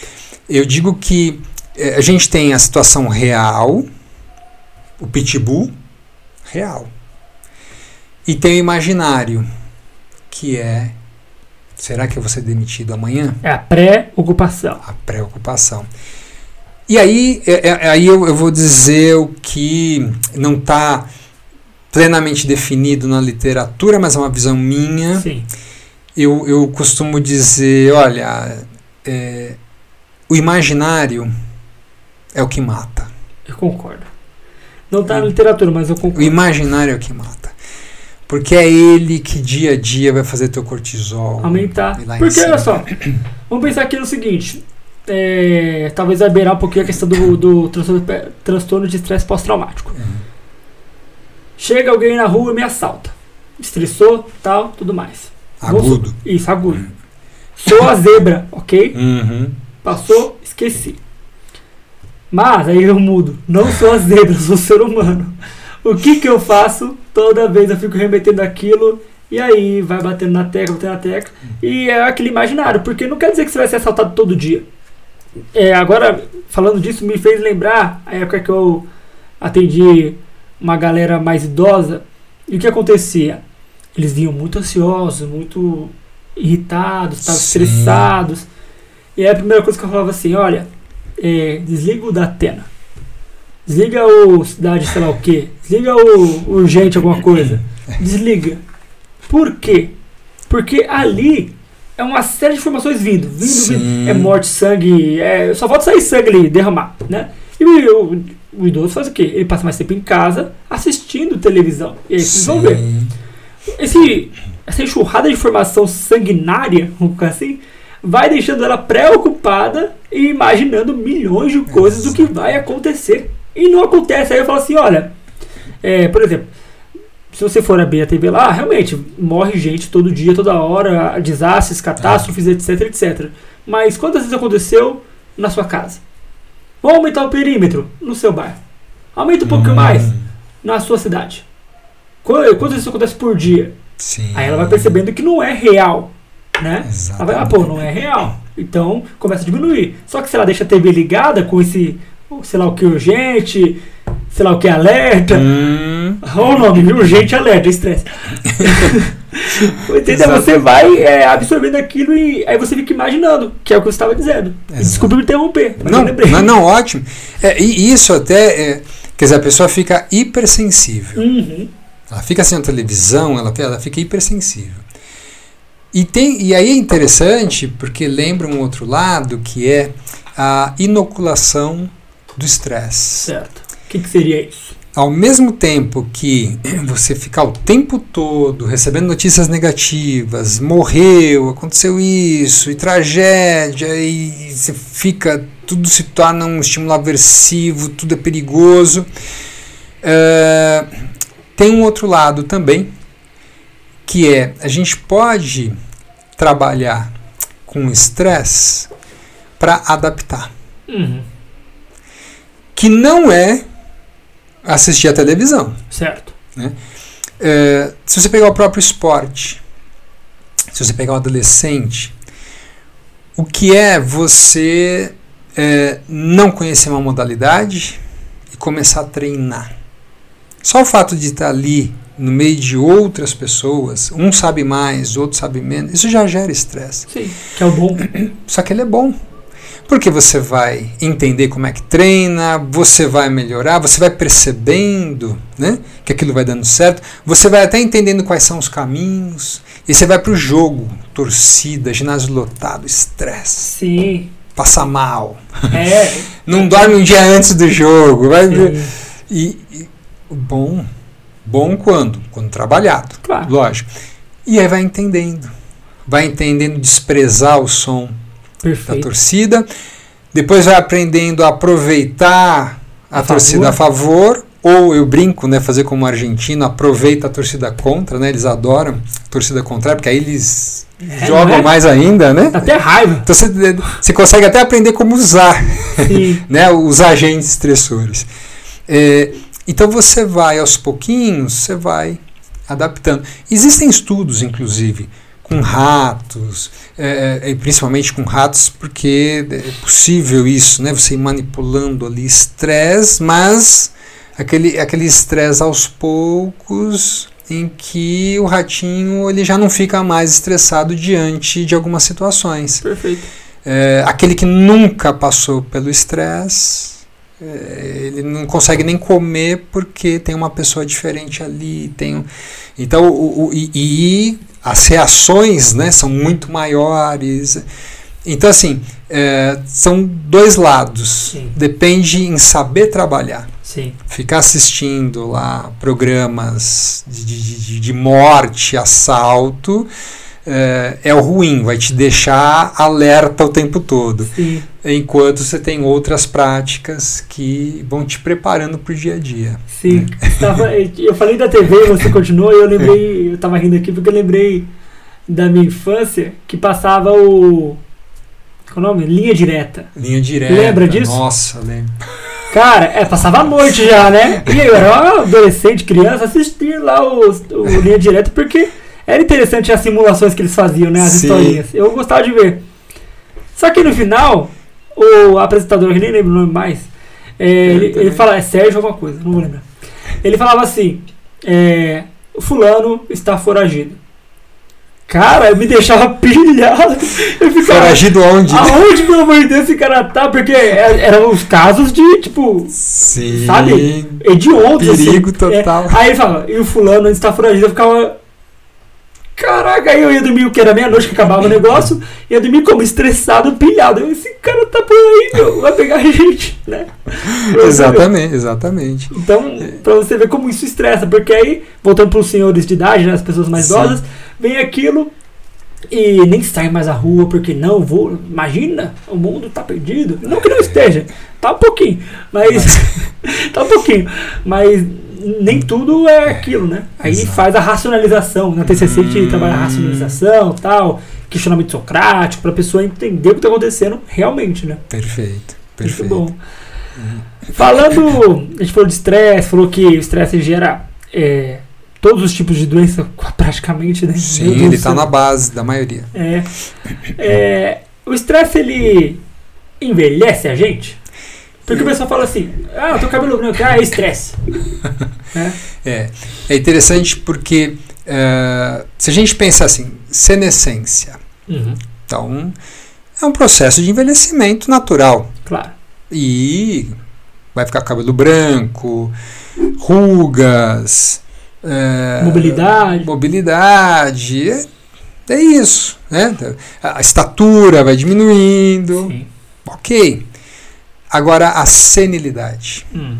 Eu digo que eh, a gente tem a situação real, o pitbull real, e tem o imaginário que é será que eu vou ser demitido amanhã? É a pré-ocupação. a preocupação. E aí, é- é- aí eu, eu vou dizer o que não está plenamente definido na literatura, mas é uma visão minha. Sim. Eu, eu costumo dizer, olha, é, o imaginário é o que mata. Eu concordo. Não tá na literatura, mas eu O concordo. imaginário é o que mata. Porque é ele que dia a dia vai fazer teu cortisol. Aumentar. Porque olha só, vamos pensar aqui no seguinte. é, talvez vai beirar um pouquinho a questão do, do transtorno, transtorno de estresse pós-traumático. Uhum. Chega alguém na rua e me assalta. Estressou, tal, tudo mais. Agudo. Isso, agudo. Sou a zebra, ok? Uhum. Passou, esqueci. Mas aí eu mudo. Não sou a zebra, sou ser humano. O que que eu faço? Toda vez eu fico remetendo aquilo e aí vai batendo na tecla, batendo na tecla. E é aquele imaginário, porque não quer dizer que você vai ser assaltado todo dia. É, agora, falando disso, me fez lembrar a época que eu atendi uma galera mais idosa. E o que acontecia? Eles vinham muito ansiosos, muito irritados, estavam estressados. E aí a primeira coisa que eu falava assim, olha, é, desliga o da Atena. Desliga o cidade, sei lá o quê. Desliga o urgente alguma coisa. Desliga. Por quê? Porque ali é uma série de informações vindo, vindo, Sim. vindo. É morte, sangue, é, só falta sair sangue ali, derramar, né? E o, o, o idoso faz o quê? Ele passa mais tempo em casa assistindo televisão. E aí vocês vão ver. Esse, essa enxurrada de informação sanguinária, vamos colocar assim, vai deixando ela preocupada e imaginando milhões de coisas do que vai acontecer. E não acontece. Aí eu falo assim, olha, é, por exemplo, se você for abrir a TV lá, realmente morre gente todo dia, toda hora, desastres, catástrofes, etc, etc. Mas quantas vezes aconteceu na sua casa? Vamos aumentar o perímetro no seu bairro. Aumenta um pouco Hum, mais na sua cidade. Qu- Quantas vezes isso acontece por dia? Sim. Aí ela vai percebendo que não é real, né? Ela vai, ah, pô, não é real. Então começa a diminuir. Só que se ela deixa a TV ligada com esse, sei lá o que urgente, sei lá o que alerta, Hum, Olha o nome, urgente alerta, estresse. Entendeu? Você vai é, absorvendo aquilo e aí você fica imaginando, que é o que você estava dizendo. Exato. Desculpa me interromper, mas não, eu lembrei. não, não, ótimo. É, e isso até, é, quer dizer, a pessoa fica hipersensível. Uhum. Ela fica assistindo televisão, ela, ela fica hipersensível. E, tem, e aí é interessante porque lembra um outro lado que é a inoculação do estresse. Certo. O que, que seria isso? Ao mesmo tempo que você ficar o tempo todo recebendo notícias negativas, morreu, aconteceu isso, e tragédia, e você fica, tudo se torna um estímulo aversivo, tudo é perigoso. É, tem um outro lado também, que é a gente pode trabalhar com estresse para adaptar Uhum. Que não é assistir a televisão. Certo. É, se você pegar o próprio esporte, se você pegar o adolescente, o que é você é, não conhecer uma modalidade e começar a treinar? Só o fato de estar ali no meio de outras pessoas, um sabe mais, outro sabe menos, isso já gera estresse. Sim. Que é o bom. Só que ele é bom. Porque você vai entender como é que treina, você vai melhorar, você vai percebendo né, que aquilo vai dando certo, você vai até entendendo quais são os caminhos, e você vai para o jogo, torcida, ginásio lotado, estresse, Sim. passa mal, É. não dorme um dia antes do jogo, vai. E, e bom, bom quando? Quando trabalhado, Claro. lógico. E aí vai entendendo, vai entendendo desprezar o som da Perfeito. torcida. Depois vai aprendendo a aproveitar a, A torcida a favor. Ou eu brinco, né? Fazer como argentino, aproveita a torcida contra, né? Eles adoram a torcida contrária, porque aí eles É, jogam é? mais ainda, né? Até raiva. Então você, você consegue até aprender como usar né, os agentes estressores. É, então você vai aos pouquinhos, você vai adaptando. Existem estudos, inclusive, com ratos, é, é, principalmente com ratos, porque é possível isso, né? Você ir manipulando ali estresse, mas aquele aquele estresse aos poucos em que o ratinho ele já não fica mais estressado diante de algumas situações. Perfeito. É, aquele que nunca passou pelo estresse, ele não consegue nem comer porque tem uma pessoa diferente ali. Tem então, o, o- e, e as reações né, são muito maiores. Então, assim, é, são dois lados. Sim. Depende em saber trabalhar. Sim. Ficar assistindo lá programas de, de- de morte, assalto, é, é o ruim, vai te deixar alerta o tempo todo. Sim. Enquanto você tem outras práticas que vão te preparando para o dia a dia. Sim. Tava- eu falei da TV, você continuou, e eu lembrei, eu tava rindo aqui porque eu lembrei da minha infância que passava o. Qual é o nome? Linha direta. Linha direta. Lembra disso? Nossa, lembro. Cara, é, passava a noite já, né? E eu era um adolescente, criança, assistir lá o, o Linha Direta porque era interessante as simulações que eles faziam, né? As Sim. historinhas. Eu gostava de ver. Só que no final, o apresentador, que nem lembro o nome mais, é, ele, também. ele fala, é Sérgio alguma coisa, não vou lembrar. Ele falava assim: é, o fulano está foragido. Cara, me deixava pilhado. Eu ficava. Foragido onde? Aonde, pelo amor de Deus, esse cara tá? Porque é, eram os casos de, tipo. Sim. Sabe? Hediondos. Perigo assim. total. É. Aí ele fala, e o fulano antes tá foragido, eu ficava. Caraca, aí eu ia dormir, que era meia-noite que acabava o negócio, ia dormir como? Estressado, pilhado. Eu, esse cara tá por aí, meu, vai pegar a gente, né? Pra Exatamente, exatamente. Então, pra você ver como isso estressa, porque aí, voltando pros senhores de idade, né, as pessoas mais idosas, vem aquilo e nem sai mais à rua, porque não, vou. Imagina, o mundo tá perdido. Não que não esteja, tá um pouquinho, mas. tá um pouquinho, mas nem tudo é aquilo, né? Aí Exato. faz a racionalização. Na TCC a gente Hum. trabalha a racionalização tal, questionamento socrático, pra pessoa entender o que tá acontecendo realmente, né? Perfeito, Muito perfeito. bom. Falando, a gente falou de estresse, falou que o estresse gera é, todos os tipos de doença, praticamente, né? Sim, Deus ele está na base da maioria. É, é, o estresse, ele envelhece a gente? Porque o pessoal fala assim, ah, eu tô cabelo branco, ah, é estresse. né? É, é interessante porque eh, se a gente pensa assim, senescência, Uhum, então é um processo de envelhecimento natural claro. e vai ficar cabelo branco, rugas, eh, Mobilidade. mobilidade, é, é isso, né? A estatura vai diminuindo, Sim. ok. Agora a senilidade. Hum,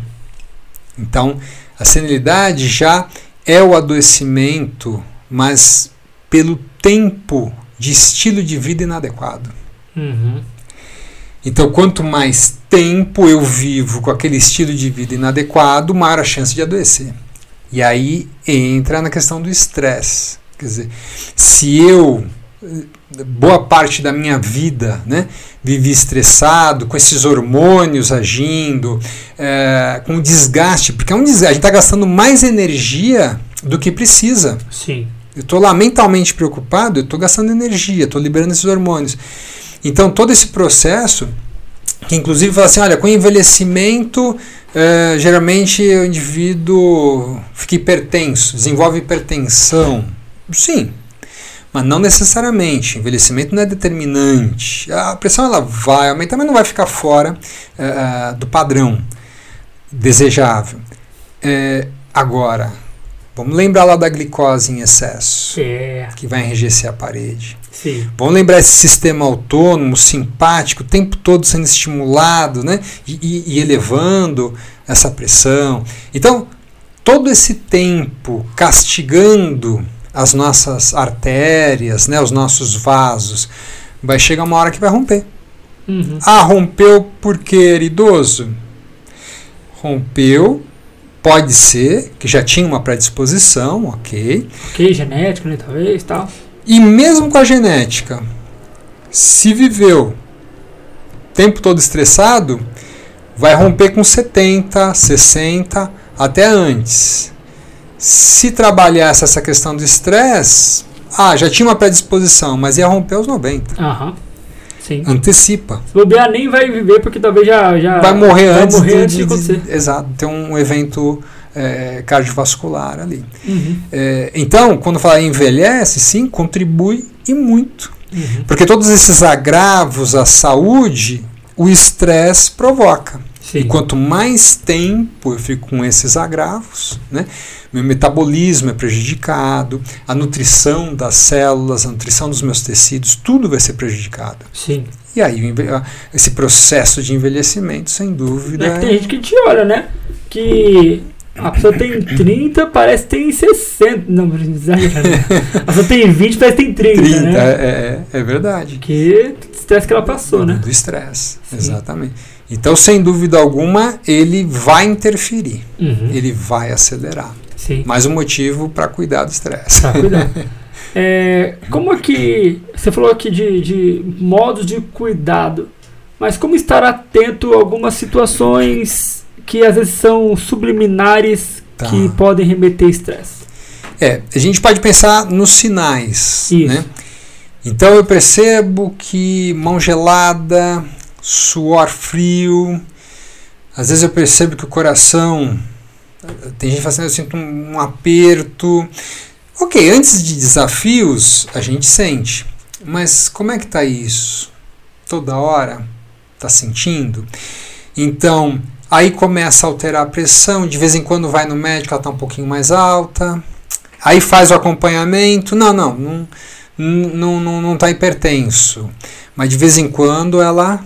Então, a senilidade já é o adoecimento, mas pelo tempo de estilo de vida inadequado. uhum, Então, quanto mais tempo eu vivo com aquele estilo de vida inadequado, maior a chance de adoecer. E aí entra na questão do estresse. Quer dizer, se eu, boa parte da minha vida, né, vivi estressado, com esses hormônios agindo, eh, com desgaste, porque é um desgaste, a gente está gastando mais energia do que precisa. sim. Eu estou lá mentalmente preocupado, eu estou gastando energia, estou liberando esses hormônios. Então, todo esse processo, que inclusive fala assim: olha, com envelhecimento, eh, geralmente o indivíduo fica hipertenso, desenvolve hipertensão. Sim, mas não necessariamente. Envelhecimento não é determinante. A pressão ela vai aumentar, mas não vai ficar fora eh, do padrão desejável. Eh, agora, vamos lembrar lá da glicose em excesso É, que vai enrijecer a parede. sim. Vamos lembrar esse sistema autônomo, simpático, o tempo todo sendo estimulado né? e, e- e elevando essa pressão. Então, todo esse tempo castigando as nossas artérias, né? os nossos vasos, vai chegar uma hora que vai romper. Uhum. Ah, rompeu porque era idoso? Rompeu, pode ser que já tinha uma predisposição, ok. Ok, genético, né, talvez, tal. E mesmo com a genética, se viveu o tempo todo estressado, vai romper com 70, 60, até antes. Se trabalhasse essa questão do estresse, ah, já tinha uma predisposição, mas ia romper aos 90. Aham, sim. Antecipa. Se bobear, nem vai viver, porque talvez já... já vai morrer vai antes, morrer de, antes de de- acontecer. Exato, tem um evento eh, cardiovascular ali. Uhum, Eh, então, quando fala envelhece, sim, contribui e muito. uhum. Porque todos esses agravos à saúde, o estresse provoca. Sim. E quanto mais tempo eu fico com esses agravos, né, meu metabolismo é prejudicado, a nutrição das células, a nutrição dos meus tecidos, tudo vai ser prejudicado. Sim. E aí, esse processo de envelhecimento, sem dúvida. É que tem gente que te olha, né? Que a pessoa tem 30, parece que tem 60. Não, exagerando. A pessoa tem 20, parece que tem 30, 30, né? é, é, é verdade. Que estresse que ela passou, né? Do estresse, exatamente. Então, sem dúvida alguma, ele vai interferir, Uhum. ele vai acelerar. Sim. Mais um motivo para cuidar do estresse. Tá. É, como é que. Você falou aqui de, de modos de cuidado, mas como estar atento a algumas situações que às vezes são subliminares Tá. que podem remeter estresse? É, a gente pode pensar nos sinais. Isso. Né? Então eu percebo que mão gelada, suor frio, às vezes eu percebo que o coração. Tem gente fala assim, eu sinto um, um aperto. Ok, antes de desafios, a gente sente. Mas como é que tá isso? Toda hora? Tá sentindo? Então, aí começa a alterar a pressão, de vez em quando vai no médico, ela tá um pouquinho mais alta. Aí faz o acompanhamento. Não, não, não, não, não, não tá hipertenso. Mas de vez em quando ela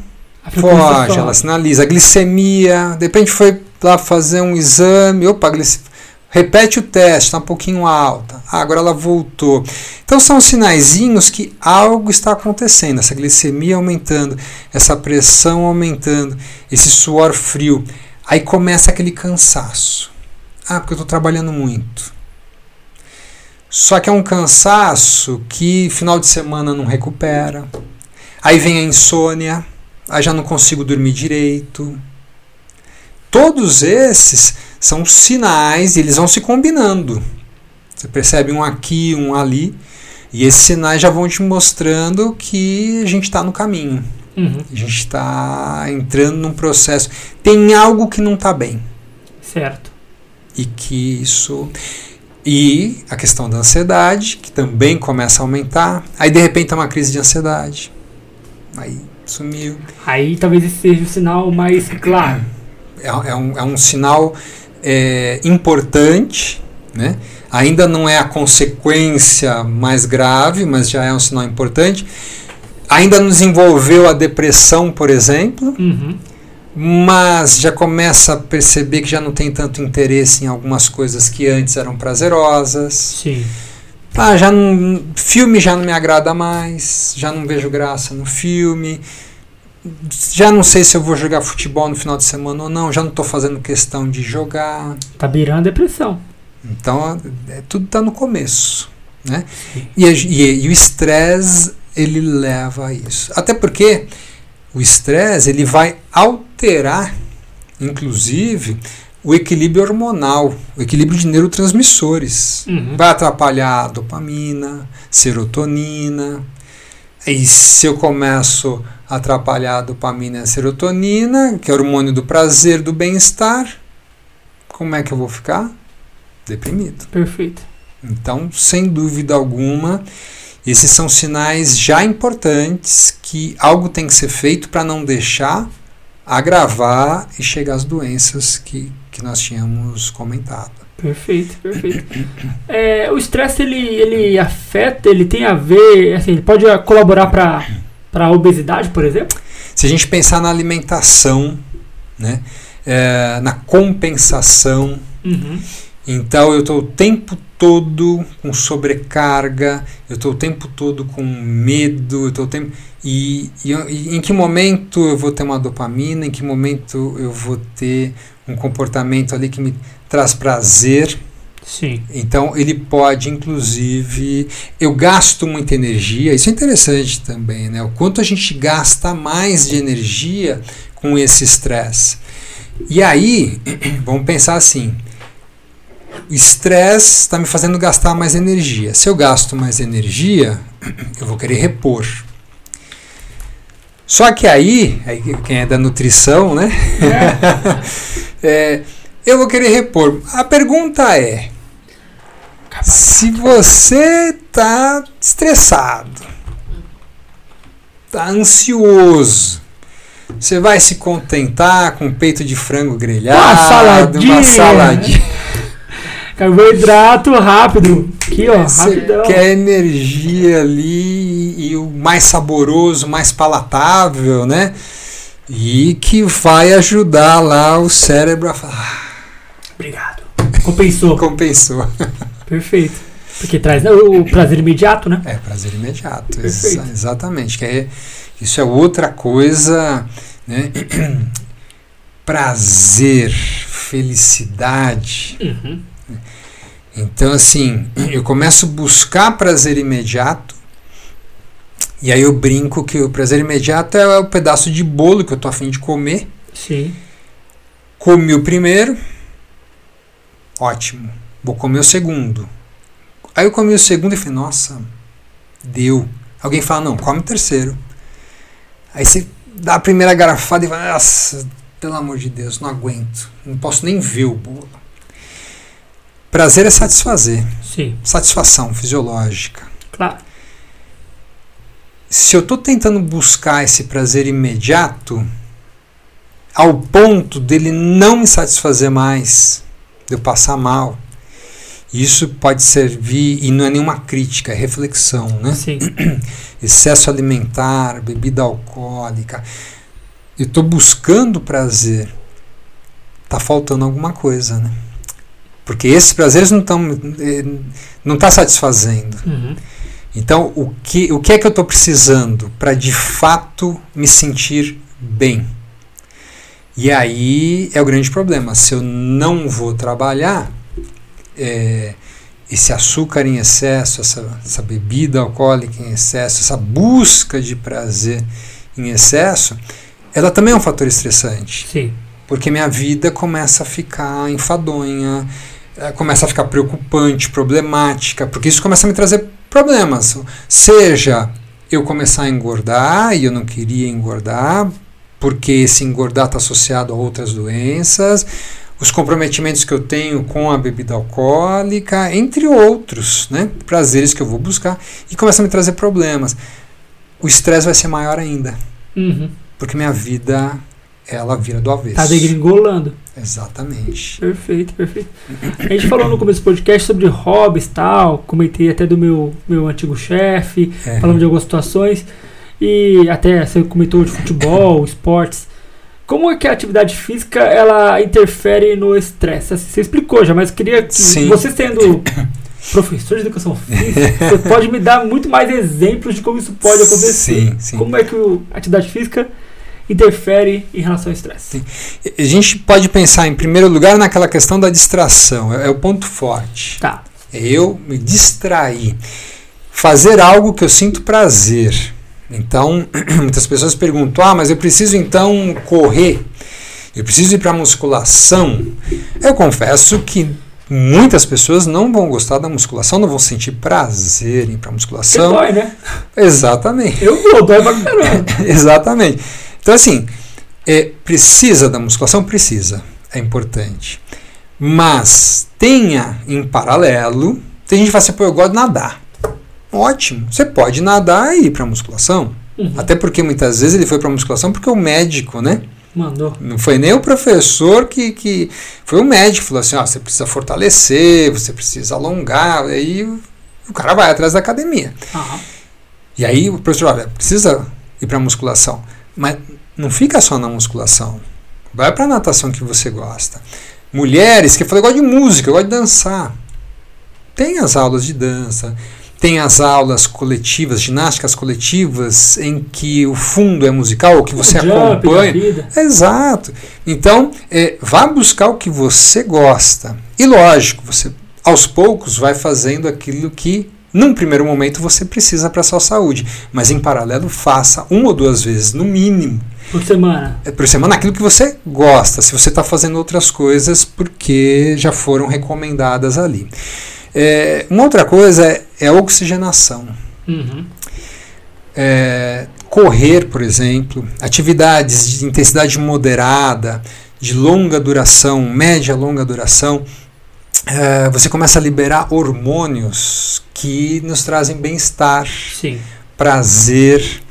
foge, ela sinaliza. A glicemia, de repente foi lá fazer um exame, opa, glicemia Repete o teste, está um pouquinho alta. Ah, agora ela voltou. Então são sinaizinhos que algo está acontecendo. Essa glicemia aumentando, essa pressão aumentando, esse suor frio. Aí começa aquele cansaço. Ah, porque eu estou trabalhando muito. Só que é um cansaço que final de semana não recupera. Aí vem a insônia, aí já não consigo dormir direito. Todos esses são sinais e eles vão se combinando. Você percebe um aqui, um ali, e esses sinais já vão te mostrando que a gente está no caminho. Uhum. A gente está entrando num processo. Tem algo que não está bem. Certo. E que isso. E a questão da ansiedade, que também começa a aumentar. Aí de repente é uma crise de ansiedade. Aí sumiu. Aí talvez esse seja o sinal mais claro. É, é, um, é um sinal é, importante, né? ainda não é a consequência mais grave, mas já é um sinal importante. Ainda nos envolveu a depressão, por exemplo, uhum. mas já começa a perceber que já não tem tanto interesse em algumas coisas que antes eram prazerosas. Sim. Ah, já não, filme já não me agrada mais, já não vejo graça no filme já não sei se eu vou jogar futebol no final de semana ou não, já não estou fazendo questão de jogar. Tá beirando depressão. Então, é, tudo está no começo. Né? E, e, e o estresse, ele leva a isso. Até porque o estresse, ele vai alterar, inclusive, o equilíbrio hormonal, o equilíbrio de neurotransmissores. Uhum. Vai atrapalhar a dopamina, serotonina. E se eu começo atrapalhar a dopamina e a serotonina, que é o hormônio do prazer, do bem-estar, como é que eu vou ficar? Deprimido. Perfeito. Então, sem dúvida alguma, esses são sinais já importantes que algo tem que ser feito para não deixar agravar e chegar às doenças que, que nós tínhamos comentado. Perfeito, perfeito. É, o estresse ele, ele afeta, ele tem a ver, assim, ele pode colaborar para para a obesidade, por exemplo? Se a gente pensar na alimentação, né, é, na compensação, uhum. então eu estou o tempo todo com sobrecarga, eu estou o tempo todo com medo, eu estou o tempo e, e, e, em que momento eu vou ter uma dopamina, em que momento eu vou ter um comportamento ali que me traz prazer, Sim. Então ele pode, inclusive, eu gasto muita energia. Isso é interessante também, né? O quanto a gente gasta mais de energia com esse estresse. E aí, vamos pensar assim: o estresse está me fazendo gastar mais energia. Se eu gasto mais energia, eu vou querer repor. Só que aí, quem é da nutrição, né? É. é, eu vou querer repor. A pergunta é: se você está estressado, está ansioso, você vai se contentar com um peito de frango grelhado, uma saladinha, uma saladinha. Carboidrato rápido. Aqui, ó, Você rapidão. quer energia ali e o mais saboroso, mais palatável, né? E que vai ajudar lá o cérebro a falar. Obrigado. Compensou. Compensou. Perfeito. Porque traz o prazer imediato, né? É, prazer imediato. Ex exatamente. Que é, isso é outra coisa, né? prazer, felicidade. Uhum. Então, assim, eu começo a buscar prazer imediato. E aí eu brinco que o prazer imediato é o pedaço de bolo que eu tô afim de comer. Sim. Comi o primeiro. Ótimo Vou comer o segundo. Aí eu comi o segundo e falei, nossa, deu. Alguém fala, não, come o terceiro. Aí você dá a primeira garrafada e fala, nossa, pelo amor de Deus, não aguento. Não posso nem ver o bolo. Prazer é satisfazer. Sim. Satisfação fisiológica. Claro. Se eu estou tentando buscar esse prazer imediato, ao ponto dele não me satisfazer mais, de eu passar mal, isso pode servir, e não é nenhuma crítica, é reflexão, né? Sim. Excesso alimentar, bebida alcoólica. Eu estou buscando prazer. Está faltando alguma coisa, né? Porque esses prazeres não estão não tá satisfazendo. Uhum. Então, o que, o que é que eu estou precisando para de fato me sentir bem? E aí é o grande problema. Se eu não vou trabalhar, é, esse açúcar em excesso, essa, essa bebida alcoólica em excesso, essa busca de prazer em excesso, ela também é um fator estressante. Sim. Porque minha vida começa a ficar enfadonha, eh, começa a ficar preocupante, problemática, porque isso começa a me trazer problemas. Seja eu começar a engordar e eu não queria engordar, porque esse engordar está associado a outras doenças, os comprometimentos que eu tenho com a bebida alcoólica, entre outros, né? Prazeres que eu vou buscar e começa a me trazer problemas. O estresse vai ser maior ainda, Uhum. porque minha vida ela vira do avesso. Tá degringolando. Exatamente. Perfeito, perfeito. A gente falou no começo do podcast sobre hobbies e tal, comentei até do meu, meu antigo chefe, É. falamos de algumas situações, e até você comentou de futebol, esportes. Como é que a atividade física ela interfere no estresse? Assim, Você explicou já, mas queria que Sim. você sendo professor de educação física, você pode me dar muito mais exemplos de como isso pode acontecer. Sim, sim. Como é que a atividade física interfere em relação ao estresse? A gente pode pensar, em primeiro lugar, naquela questão da distração. É, é o ponto forte. Tá. É eu me distrair. Fazer algo que eu sinto prazer. Então, muitas pessoas perguntam: ah, mas eu preciso então correr. Eu preciso ir para musculação. Eu confesso que muitas pessoas não vão gostar da musculação, não vão sentir prazer em ir para Você musculação. dói, né? Exatamente. Eu vou, dói pra caramba. Exatamente. Então, assim, é, precisa da musculação? Precisa. É importante. Mas tenha em paralelo. Tem gente que fala assim, pô, eu gosto de nadar. Ótimo. Você pode nadar e ir para musculação. Uhum. Até porque muitas vezes ele foi para musculação porque o médico, né? Mandou. Não foi nem o professor que. que foi o médico que falou assim: ó, você precisa fortalecer, você precisa alongar. Aí o, o cara vai atrás da academia. Aham. E aí o professor, olha, precisa ir para musculação, mas não fica só na musculação. Vai para a natação que você gosta. Mulheres que falam, eu gosto de música, eu gosto de dançar. Tem as aulas de dança, tem as aulas coletivas, ginásticas coletivas, em que o fundo é musical, que você Um acompanha. Exato. Então, é, vá buscar o que você gosta. E lógico, você aos poucos vai fazendo aquilo que, num primeiro momento, você precisa para a sua saúde. Mas em paralelo, faça uma ou duas vezes, no mínimo, Por semana. é, por semana, aquilo que você gosta. Se você está fazendo outras coisas, porque já foram recomendadas ali. É, uma outra coisa é, é a oxigenação. Uhum. É, correr, por exemplo, atividades de intensidade moderada, de longa duração, média longa duração, é, você começa a liberar hormônios que nos trazem bem-estar, prazer,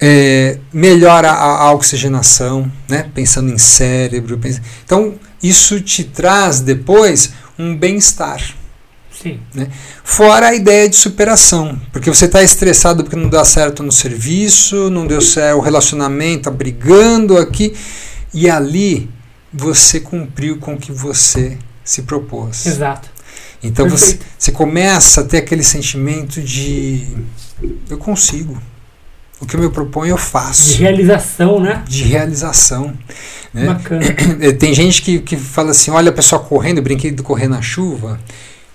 é, melhora a, a oxigenação, né? pensando em cérebro. pens- Então, isso te traz depois um bem-estar. Sim. Fora a ideia de superação, porque você está estressado porque não dá certo no serviço, não deu certo o relacionamento, tá brigando aqui, e ali você cumpriu com o que você se propôs. Exato. Então você, Perfeito. você começa a ter aquele sentimento de eu consigo. O que eu me proponho eu De faço. realização, né? De realização. Né? Bacana. Tem gente que, que fala assim: olha a pessoa correndo, eu brinquei de correr na chuva.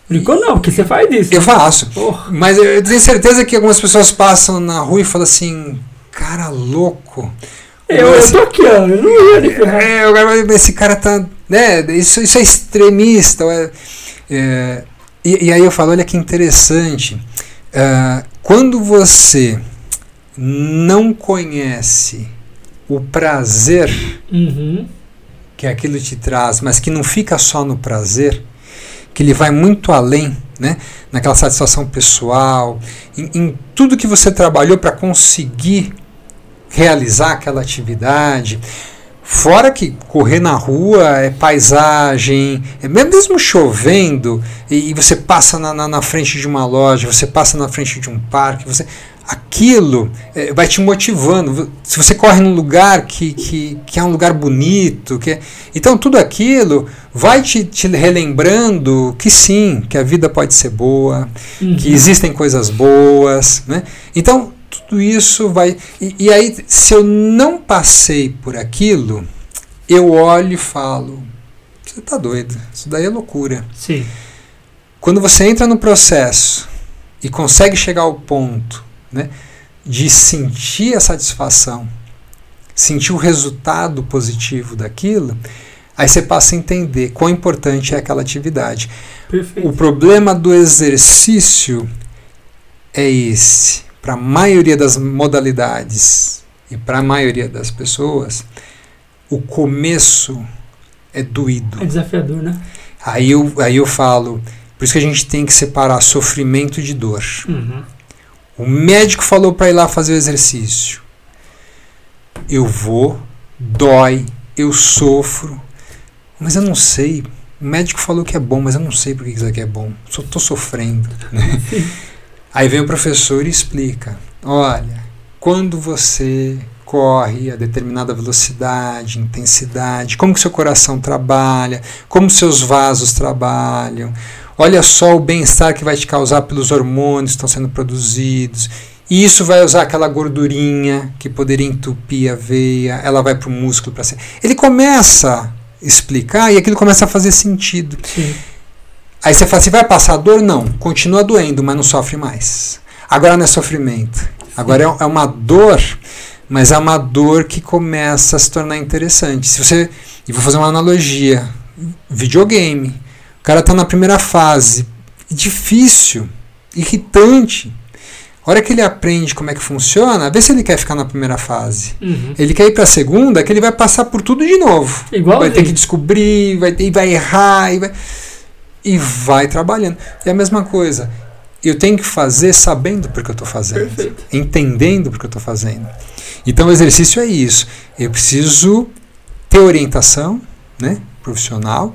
Brincou não, porque você faz isso. Eu faço. Porra. Mas eu eu tenho certeza que algumas pessoas passam na rua e falam assim, cara louco. Eu, eu Esse- tô aqui, ó. Eu não ia me ferrar. É, esse cara tá. Né, isso, isso é extremista. é- é, e, e aí eu falo, olha que interessante. ah, quando você não conhece o prazer Uhum. que aquilo te traz, mas que não fica só no prazer, que ele vai muito além né? naquela satisfação pessoal, em, em tudo que você trabalhou para conseguir realizar aquela atividade. Fora que correr na rua é paisagem, é mesmo chovendo, e, e você passa na, na, na, frente de uma loja, você passa na frente de um parque, você aquilo é, vai te motivando. Se você corre num lugar que, que, que é um lugar bonito, que é, então tudo aquilo vai te, te, relembrando que sim, que a vida pode ser boa, uhum. que existem coisas boas. Né? Então tudo isso vai. E, e aí, se eu não passei por aquilo, eu olho e falo: você está doido, isso daí é loucura. Sim. Quando você entra no processo e consegue chegar ao ponto né, de sentir a satisfação, sentir o resultado positivo daquilo, aí você passa a entender quão importante é aquela atividade. Perfeito. O problema do exercício é esse. Para a maioria das modalidades e para a maioria das pessoas, o começo é doído. É desafiador, né? Aí eu, aí eu falo, por isso que a gente tem que separar sofrimento de dor. Uhum. O médico falou para ir lá fazer o exercício. Eu vou, dói, eu sofro, mas eu não sei. O médico falou que é bom, mas eu não sei por que isso aqui é bom. Só estou sofrendo. Né? Aí vem o professor e explica: olha, quando você corre a determinada velocidade, intensidade, como que seu coração trabalha, como seus vasos trabalham, Olha só o bem-estar que vai te causar pelos hormônios que estão sendo produzidos. E isso vai usar aquela gordurinha que poderia entupir a veia, ela vai para o músculo para ser. Ele começa a explicar e aquilo começa a fazer sentido. Sim. Aí você fala assim: vai passar dor? Não, continua doendo, mas não sofre mais. Agora não é sofrimento. Agora é, é uma dor, mas é uma dor que começa a se tornar interessante. Se você. E vou fazer uma analogia: videogame o cara está na primeira fase. Difícil, irritante. A hora que ele aprende como é que funciona, vê se ele quer ficar na primeira fase. Uhum. Ele quer ir para a segunda, que ele vai passar por tudo de novo. Igual vai ter que descobrir, vai, ter, vai errar, e vai, e vai trabalhando. É a mesma coisa. Eu tenho que fazer sabendo porque eu estou fazendo. Perfeito. Entendendo porque eu estou fazendo. Então o exercício é isso. Eu preciso ter orientação né, profissional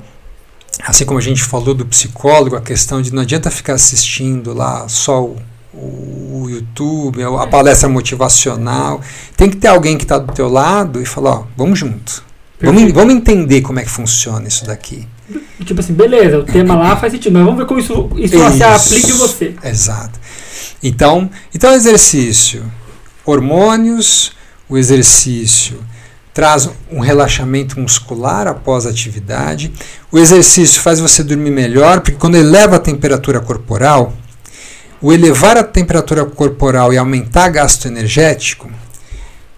assim como a gente falou do psicólogo, a questão de não adianta ficar assistindo lá só o, o YouTube, a palestra motivacional. Tem que ter alguém que está do teu lado e falar, ó, vamos junto. Vamos, vamos entender como é que funciona isso daqui. Tipo assim, beleza, o tema lá faz sentido, mas vamos ver como isso, isso, isso se aplica em você. Exato. Então, então exercício, hormônios, o exercício traz um relaxamento muscular após a atividade. O exercício faz você dormir melhor, porque quando eleva a temperatura corporal, o elevar a temperatura corporal e aumentar gasto energético,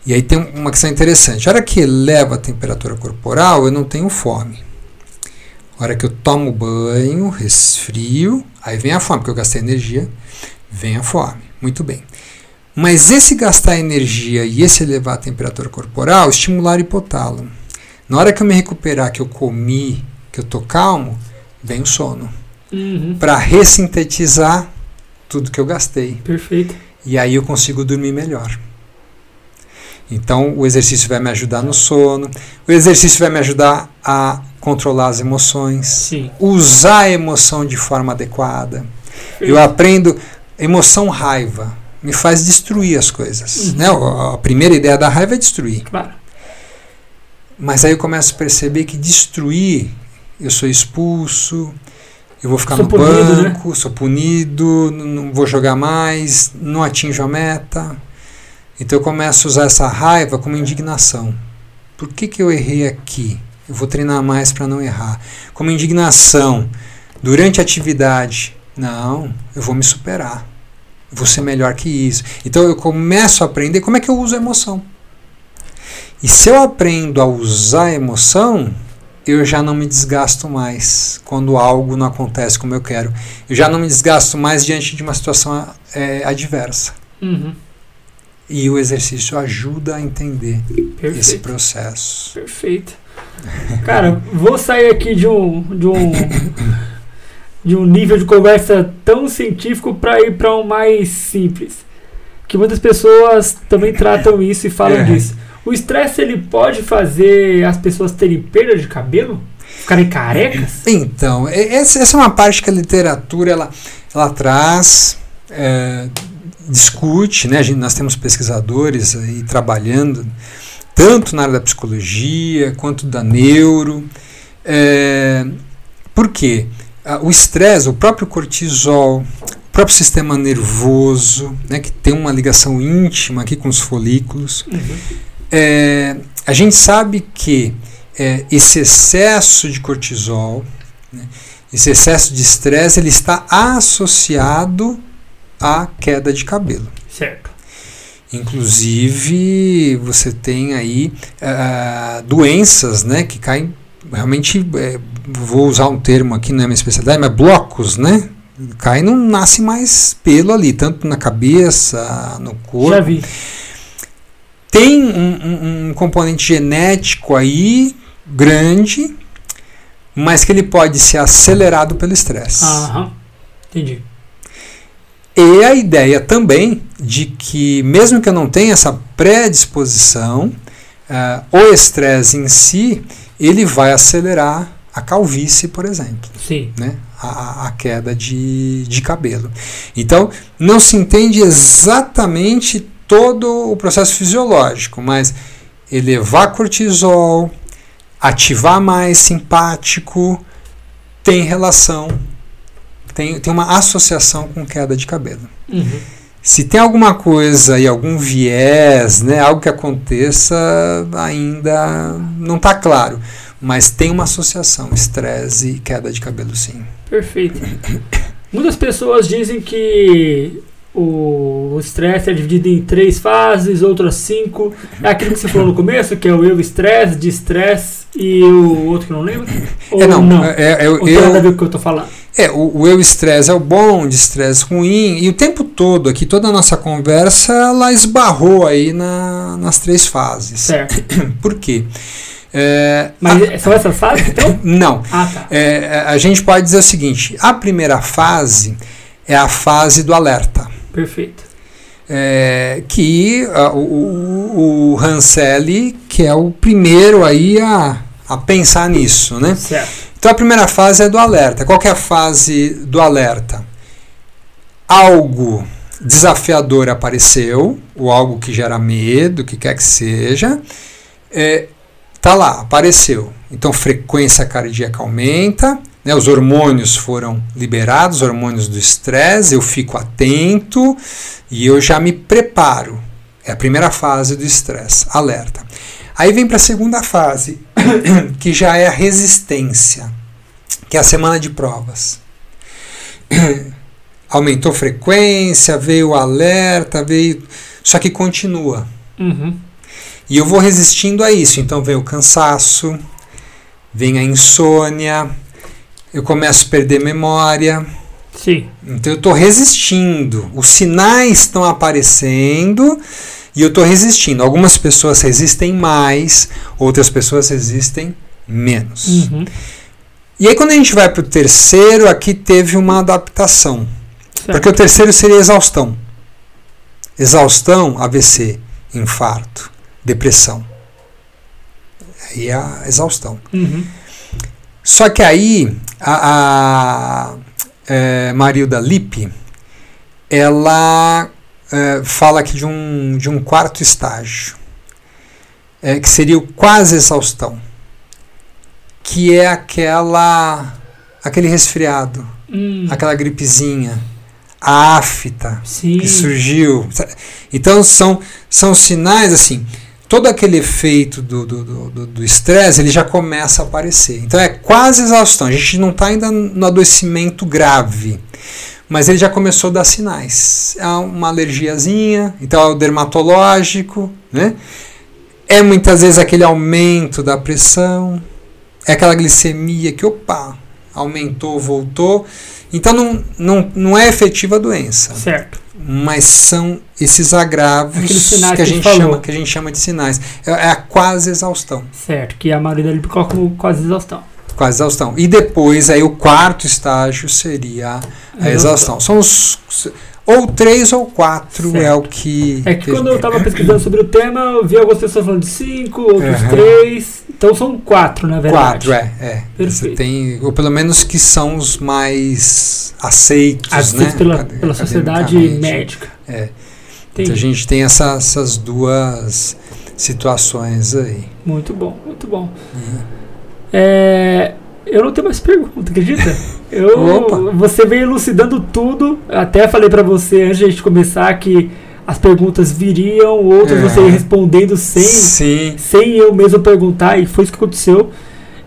e aí tem uma questão interessante. A hora que eleva a temperatura corporal, eu não tenho fome. A hora que eu tomo banho, resfrio, aí vem a fome, porque eu gastei energia, vem a fome. Muito bem. Mas esse gastar energia e esse elevar a temperatura corporal estimular o hipotálamo. Na hora que eu me recuperar, que eu comi, que eu tô calmo, vem o sono. Uhum. Para ressintetizar tudo que eu gastei. Perfeito. E aí eu consigo dormir melhor. Então o exercício vai me ajudar no sono, o exercício vai me ajudar a controlar as emoções, Sim. usar a emoção de forma adequada. Eu aprendo emoção raiva me faz destruir as coisas. Uhum. Né? A primeira ideia da raiva é destruir. Claro. Mas aí eu começo a perceber que destruir, eu sou expulso, eu vou ficar sou no punido, né? banco, né? sou punido, não vou jogar mais, não atinjo a meta. Então eu começo a usar essa raiva como indignação. Por que, que eu errei aqui? Eu vou treinar mais para não errar. Como indignação, durante a atividade, não, eu vou me superar vou ser melhor que isso. Então eu começo a aprender como é que eu uso a emoção. E se eu aprendo a usar a emoção, eu já não me desgasto mais quando algo não acontece como eu quero. Eu já não me desgasto mais diante de uma situação é, adversa. Uhum. E o exercício ajuda a entender Perfeito. esse processo. Perfeito. Cara, vou sair aqui de um, de um de um nível de conversa tão científico para ir para um mais simples. Que muitas pessoas também tratam isso e falam é. disso. O estresse ele pode fazer as pessoas terem perda de cabelo? Ficarem carecas? Então, essa, essa é uma parte que a literatura ela, ela traz, é, discute, né? Gente, nós temos pesquisadores aí trabalhando tanto na área da psicologia quanto da neuro. É, por quê? O estresse, o próprio cortisol, o próprio sistema nervoso, né, que tem uma ligação íntima aqui com os folículos, uhum é, a gente sabe que é, esse excesso de cortisol, né, esse excesso de estresse, ele está associado à queda de cabelo. Certo. Inclusive, você tem aí uh, doenças né, que caem realmente, é, vou usar um termo aqui, não é minha especialidade, mas blocos, né? Cai e não nasce mais pelo ali, tanto na cabeça, no corpo. Já vi tem um, um, um componente genético aí grande, mas que ele pode ser acelerado pelo estresse. Aham, entendi. E a ideia também de que, mesmo que eu não tenha essa predisposição, uh, o estresse em si, ele vai acelerar a calvície, por exemplo. Sim. Né? A, a, queda de, de cabelo. Então, não se entende exatamente todo o processo fisiológico, mas elevar cortisol, ativar mais simpático, tem relação, tem, tem uma associação com queda de cabelo. Uhum. Se tem alguma coisa e algum viés, né, algo que aconteça, ainda não está claro. Mas tem uma associação, estresse e queda de cabelo, sim. Perfeito. Muitas pessoas dizem que o estresse é dividido em três fases, outras cinco. É aquilo que você falou no começo, que é o eu estresse, de estresse e o outro que não lembro? Ou é, não, não? É, é, é, Ou eu, a ver com o que eu tô falando? É, o, o eu estresse é o bom, de estresse ruim, e o tempo todo aqui, toda a nossa conversa, ela esbarrou aí na, nas três fases. Certo. Por quê? É, Mas a, são essas fases, então? Não. Ah, tá. É, a gente pode dizer o seguinte: a primeira fase é a fase do alerta. Perfeito. É, que uh, o, o Hanselli, que é o primeiro aí a, a pensar nisso, né? Certo. Então a primeira fase é do alerta. Qual é a fase do alerta? Algo desafiador apareceu, ou algo que gera medo, que quer que seja, é, tá lá, apareceu. Então frequência cardíaca aumenta, né, os hormônios foram liberados, hormônios do estresse, eu fico atento e eu já me preparo. É a primeira fase do estresse, alerta. Aí vem para a segunda fase, que já é a resistência, que é a semana de provas. Aumentou frequência, veio alerta, veio. Só que continua. Uhum. E eu vou resistindo a isso. Então vem o cansaço, vem a insônia, eu começo a perder memória. Sim. Então eu estou resistindo. Os sinais estão aparecendo e eu estou resistindo. Algumas pessoas resistem mais, outras pessoas resistem menos. Uhum. E aí quando a gente vai para o terceiro, aqui teve uma adaptação. Certo. Porque o terceiro seria exaustão. Exaustão, AVC, infarto, depressão. Aí é a exaustão. Uhum. Só que aí a, a é, Marilda Lippe, ela é, fala aqui de um, de um quarto estágio, é, que seria o quase exaustão, que é aquela aquele resfriado, hum. aquela gripezinha, a afta Sim. que surgiu. Então são, são sinais assim todo aquele efeito do estresse ele já começa a aparecer. Então é quase exaustão. A gente não está ainda no adoecimento grave, mas ele já começou a dar sinais. É uma alergiazinha, então é o dermatológico, né? É muitas vezes aquele aumento da pressão, é aquela glicemia que, opa, aumentou, voltou. Então não, não, não é efetiva a doença. Certo mas são esses agravos que, a gente chama, que a gente chama de sinais. É, é, a quase exaustão. Certo, que a maioria dele coloca como quase exaustão. quase exaustão. E depois, aí o quarto estágio seria a exaustão. São os ou três ou quatro certo. é o que. É que quando eu estava pesquisando sobre o tema, eu vi algumas pessoas falando de cinco, outros uhum. três. Então são quatro, na verdade. Quatro, é. é. Perfeito. Você tem, ou pelo menos que são os mais aceitos, aceitos né? pela, pela sociedade médica. É. Então a gente tem essa, essas duas situações aí. Muito bom, muito bom. Uhum. É, eu não tenho mais pergunta, acredita? Eu, você veio elucidando tudo. Até falei para você antes de a gente começar que as perguntas viriam, outras é. você ia respondendo sem, Sim. sem eu mesmo perguntar, e foi isso que aconteceu.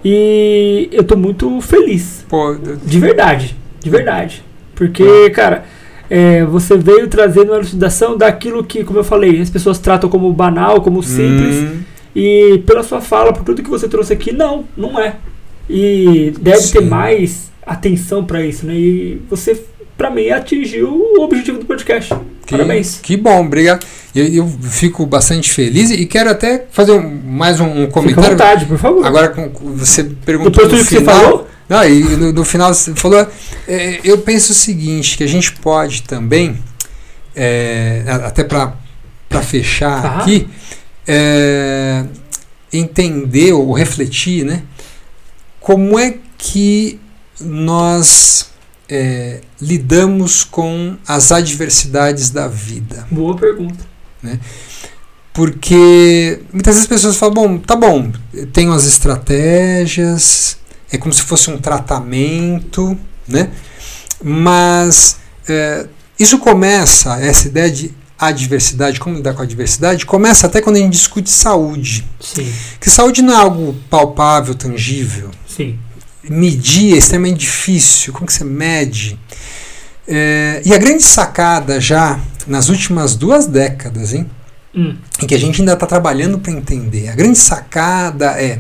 E eu tô muito feliz. Pô, de verdade, de verdade. Porque, cara, é, você veio trazendo uma elucidação daquilo que, como eu falei, as pessoas tratam como banal, como simples. Hum. E pela sua fala, por tudo que você trouxe aqui, não, não é. E deve Sim. ter mais atenção para isso, né? E você, para mim, atingiu o objetivo do podcast. Que, Parabéns. Que bom, obrigado. Eu, eu, fico bastante feliz e quero até fazer um, mais um, um comentário. Fica à vontade, por favor. Agora, você perguntou Depois no final. Que você falou? Não, e no, no final você falou. É, eu penso o seguinte: que a gente pode também, é, até para fechar ah. aqui, é, entender ou refletir, né? Como é que nós é, lidamos com as adversidades da vida? Boa pergunta. Né? Porque muitas vezes as pessoas falam: bom, tá bom, tenho as estratégias, é como se fosse um tratamento, né? mas é, isso começa, essa ideia de adversidade, como lidar com a adversidade, começa até quando a gente discute saúde. Sim. Que saúde não é algo palpável, tangível. Sim. Medir é extremamente difícil. Como que você mede? É, e a grande sacada já nas últimas duas décadas, hein? Hum. Em que a gente ainda está trabalhando para entender. A grande sacada é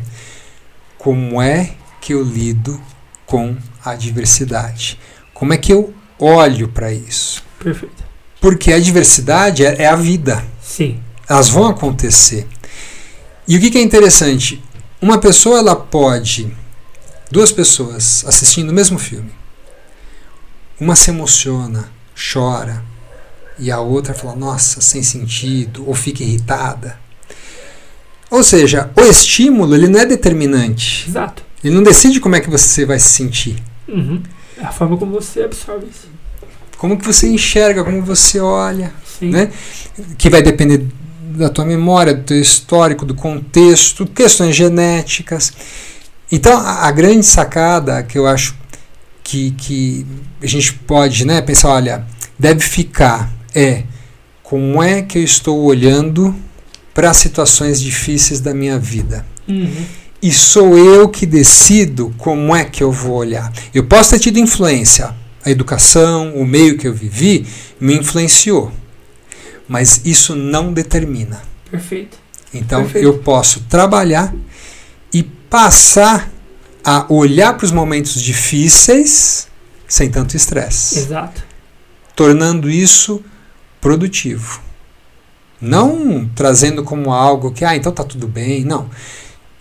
como é que eu lido com a adversidade. Como é que eu olho para isso? Perfeito. Porque a diversidade é, é a vida. Sim. Elas vão acontecer. E o que, que é interessante? Uma pessoa ela pode, duas pessoas assistindo o mesmo filme, uma se emociona, chora, e a outra fala, nossa, sem sentido, ou fica irritada. Ou seja, o estímulo ele não é determinante. Exato. Ele não decide como é que você vai se sentir. Uhum. É a forma como você absorve isso como que você enxerga, como você olha, Sim. né? Que vai depender da tua memória, do teu histórico, do contexto, questões genéticas. Então, a, a grande sacada que eu acho que, que a gente pode né, pensar, olha, deve ficar é como é que eu estou olhando para situações difíceis da minha vida. Uhum. E sou eu que decido como é que eu vou olhar. Eu posso ter tido influência a educação, o meio que eu vivi, me influenciou. Mas isso não determina. Perfeito. Então Perfeito. eu posso trabalhar passar a olhar para os momentos difíceis sem tanto estresse. Exato. Tornando isso produtivo. Não trazendo como algo que, ah, então tá tudo bem. Não.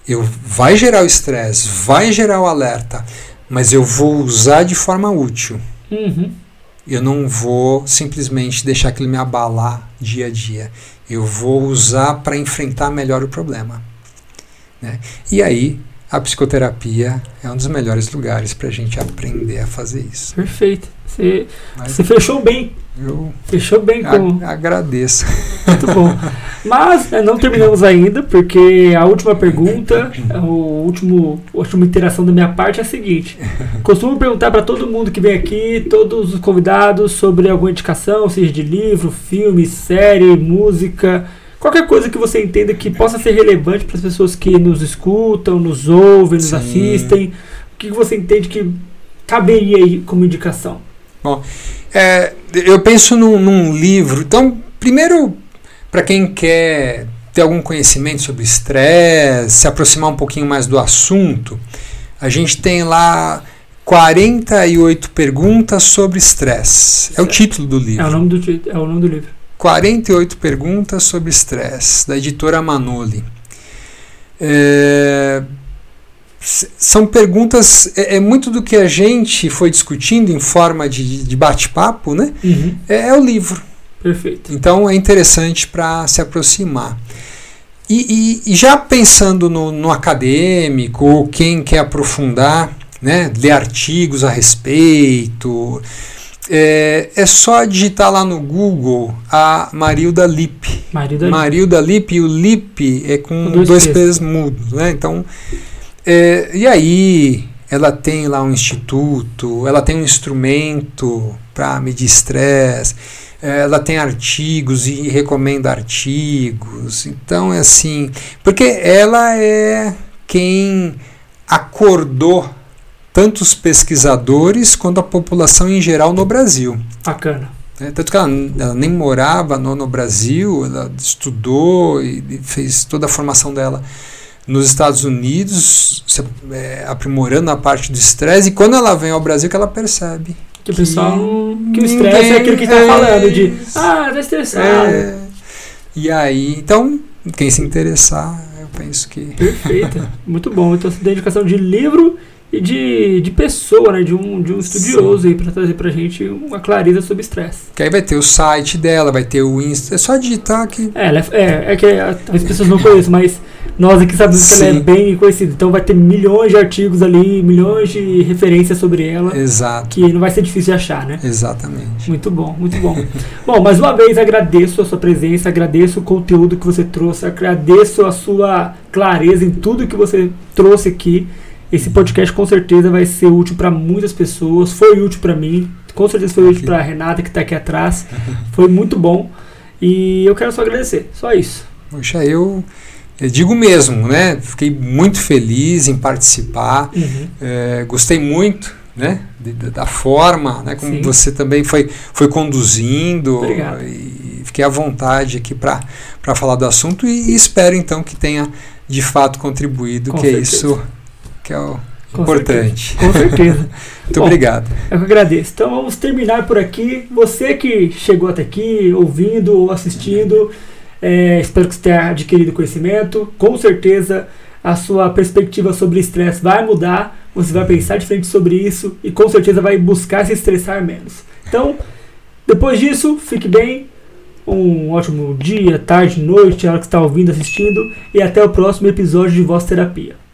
Eu, vai gerar o estresse, vai gerar o alerta, mas eu vou usar de forma útil. Uhum. Eu não vou simplesmente deixar aquilo me abalar dia a dia. Eu vou usar para enfrentar melhor o problema. Né? E aí, a psicoterapia é um dos melhores lugares para a gente aprender a fazer isso. Perfeito. Você, você fechou bem. Eu fechou bem com. Agradeço. Muito bom. Mas né, não terminamos ainda, porque a última pergunta, o último, a última interação da minha parte é a seguinte: costumo perguntar para todo mundo que vem aqui, todos os convidados, sobre alguma indicação, seja de livro, filme, série, música, qualquer coisa que você entenda que possa ser relevante para as pessoas que nos escutam, nos ouvem, nos Sim. assistem. O que você entende que caberia aí como indicação? Bom, é, eu penso num, num livro. Então, primeiro, para quem quer ter algum conhecimento sobre estresse, se aproximar um pouquinho mais do assunto, a gente tem lá 48 perguntas sobre estresse. É o título do livro. É o nome do, é o nome do livro. 48 perguntas sobre estresse, da editora Manoli. É, são perguntas, é, é, muito do que a gente foi discutindo em forma de, de bate-papo, né? Uhum. É, é, o livro. Perfeito. Então é interessante para se aproximar. E, e, e já pensando no, no, acadêmico, ou quem quer aprofundar, né, ler artigos a respeito, é, é só digitar lá no Google a Marilda Lippe. Marilda, Marilda Lippe, e o Lippe é com, com dois, dois P's mudos. Né? Então, é, e aí ela tem lá um instituto, ela tem um instrumento para medir estresse, é, ela tem artigos e recomenda artigos. Então é assim, porque ela é quem acordou tanto os pesquisadores quanto a população em geral no Brasil. Bacana. É, tanto que ela, ela, nem morava no, no Brasil, ela estudou e, e fez toda a formação dela nos Estados Unidos, se, é, aprimorando a parte do estresse, e quando ela vem ao Brasil que ela percebe. Que o pessoal. Que o estresse é aquilo que está é, falando, de. Ah, tá estressado. É, e aí, então, quem se interessar, eu penso que. Perfeito. Muito bom. Então, dedicação de livro e de, de pessoa, né? De um, de um estudioso Sim. aí para trazer pra gente uma clareza sobre estresse. Que aí vai ter o site dela, vai ter o Insta. É só digitar aqui. É, é, é que as pessoas não conhecem, mas nós aqui sabemos que ela é bem conhecida. Então vai ter milhões de artigos ali, milhões de referências sobre ela. Exato. Que não vai ser difícil de achar, né? Exatamente. Muito bom, muito bom. bom, mais uma vez agradeço a sua presença, agradeço o conteúdo que você trouxe, agradeço a sua clareza em tudo que você trouxe aqui. Esse podcast com certeza vai ser útil para muitas pessoas. Foi útil para mim, com certeza foi útil para Renata que está aqui atrás. Foi muito bom e eu quero só agradecer. Só isso. Poxa, eu, eu digo mesmo, né? Fiquei muito feliz em participar. Uhum. É, gostei muito. Né? De, da forma, né? como Sim. você também foi, foi conduzindo. Obrigado. E fiquei à vontade aqui para falar do assunto e, e, espero então que tenha de fato contribuído, Com que certeza. é isso que é o com importante. Certeza. Com certeza. Muito Bom, obrigado. Eu que agradeço. Então vamos terminar por aqui. Você que chegou até aqui, ouvindo ou assistindo, é, espero que você tenha adquirido conhecimento. Com certeza a sua perspectiva sobre estresse vai mudar. Você vai pensar diferente sobre isso e com certeza vai buscar se estressar menos. Então, depois disso, fique bem. Um ótimo dia, tarde, noite, a hora que está ouvindo, assistindo. E até o próximo episódio de Voz Terapia.